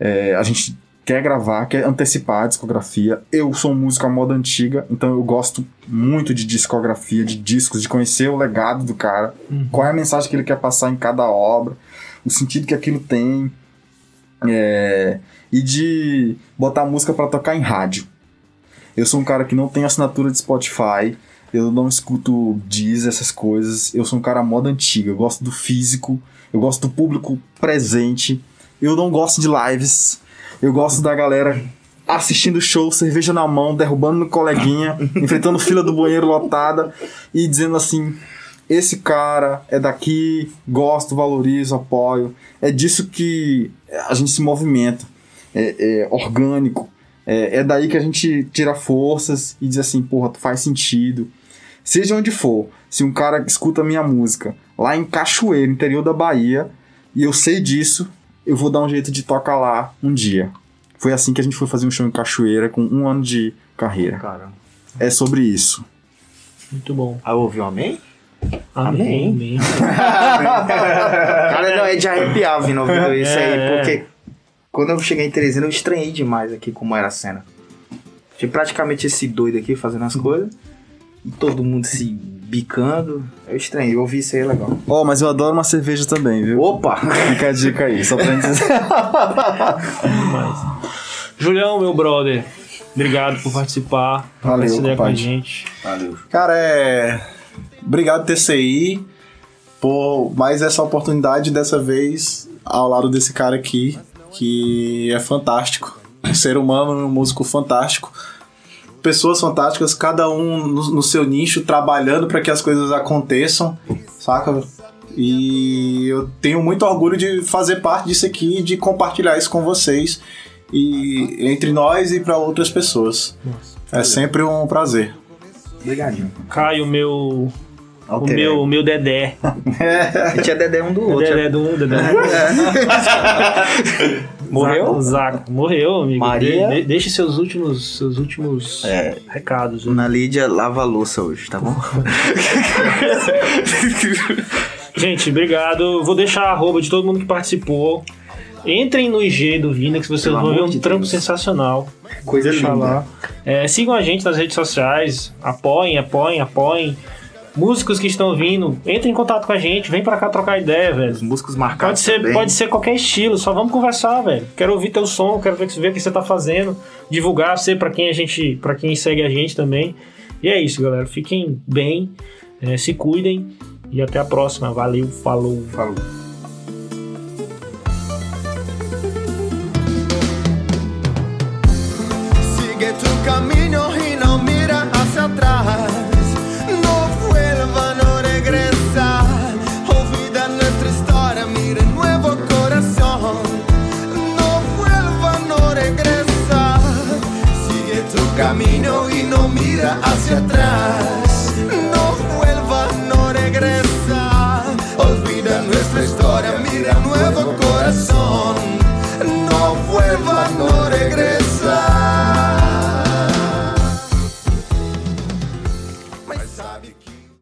É, a gente quer gravar, quer antecipar a discografia. Eu sou um músico à moda antiga, então eu gosto muito de discografia, de discos, de conhecer o legado do cara, qual é a mensagem que ele quer passar em cada obra, o sentido que aquilo tem, é, e de botar música para tocar em rádio. Eu sou um cara que não tem assinatura de Spotify, eu não escuto Deezer, essas coisas. Eu sou um cara à moda antiga, eu gosto do físico, eu gosto do público presente. Eu não gosto de lives, eu gosto da galera assistindo show, cerveja na mão, derrubando no coleguinha, [LAUGHS] enfrentando fila do banheiro lotada e dizendo assim: esse cara é daqui, gosto, valorizo, apoio. É disso que a gente se movimenta. É, é orgânico. É, é daí que a gente tira forças e diz assim, porra, faz sentido. Seja onde for, se um cara escuta minha música lá em Cachoeira, interior da Bahia, e eu sei disso, eu vou dar um jeito de tocar lá um dia. Foi assim que a gente foi fazer um show em Cachoeira com um ano de carreira. Cara. É sobre isso. Muito bom. Ah, ouviu um amém? Amém. amém. [LAUGHS] Cara, não, é de arrepiar vindo ouvindo isso aí, É, é. porque quando eu cheguei em Teresina, eu estranhei demais aqui como era a cena. Tinha praticamente esse doido aqui fazendo as coisas, e todo mundo se bicando. Eu estranhei, eu ouvi isso aí, é legal. Ó, mas eu adoro uma cerveja também, viu? Opa! Fica a dica aí, só pra gente dizer. Demais. [LAUGHS] Julião, meu brother, obrigado por participar, por Valeu, essa ideia com a gente. Valeu. Cara, é. Obrigado, TCI, por mais essa oportunidade dessa vez ao lado desse cara aqui, que é fantástico. Um [LAUGHS] ser humano, um músico fantástico. Pessoas fantásticas, cada um no, no seu nicho, trabalhando para que as coisas aconteçam, saca? E eu tenho muito orgulho de fazer parte disso aqui, de compartilhar isso com vocês e entre nós e para outras pessoas. É sempre um prazer. Obrigadinho. Caio, meu. O meu, o meu Dedé. [LAUGHS] A gente é Dedé um do outro. Dedé do um, Dedé do outro. [LAUGHS] Morreu? Zaco, Zaco. Morreu, amigo. Maria? De- de- deixe seus últimos, seus últimos É. recados. Dona Lídia lava a louça hoje, tá bom? [LAUGHS] Gente, obrigado. Vou deixar a arroba de todo mundo que participou. Entrem no IG do Vina, que vocês Pelo vão ver um de trampo Deus. sensacional. Coisa Deixa linda. lá. É, sigam a gente nas redes sociais. Apoiem, apoiem, apoiem. Músicos que estão vindo, entrem em contato com a gente. Vem pra cá trocar ideia, velho. Os músicos marcados Pode ser, também. pode ser qualquer estilo, só vamos conversar, velho. Quero ouvir teu som, quero ver, ver o que você tá fazendo, divulgar você pra quem a gente, para quem segue a gente também. E é isso, galera. Fiquem bem, eh, se cuidem e até a próxima. Valeu, falou. Falou. a song.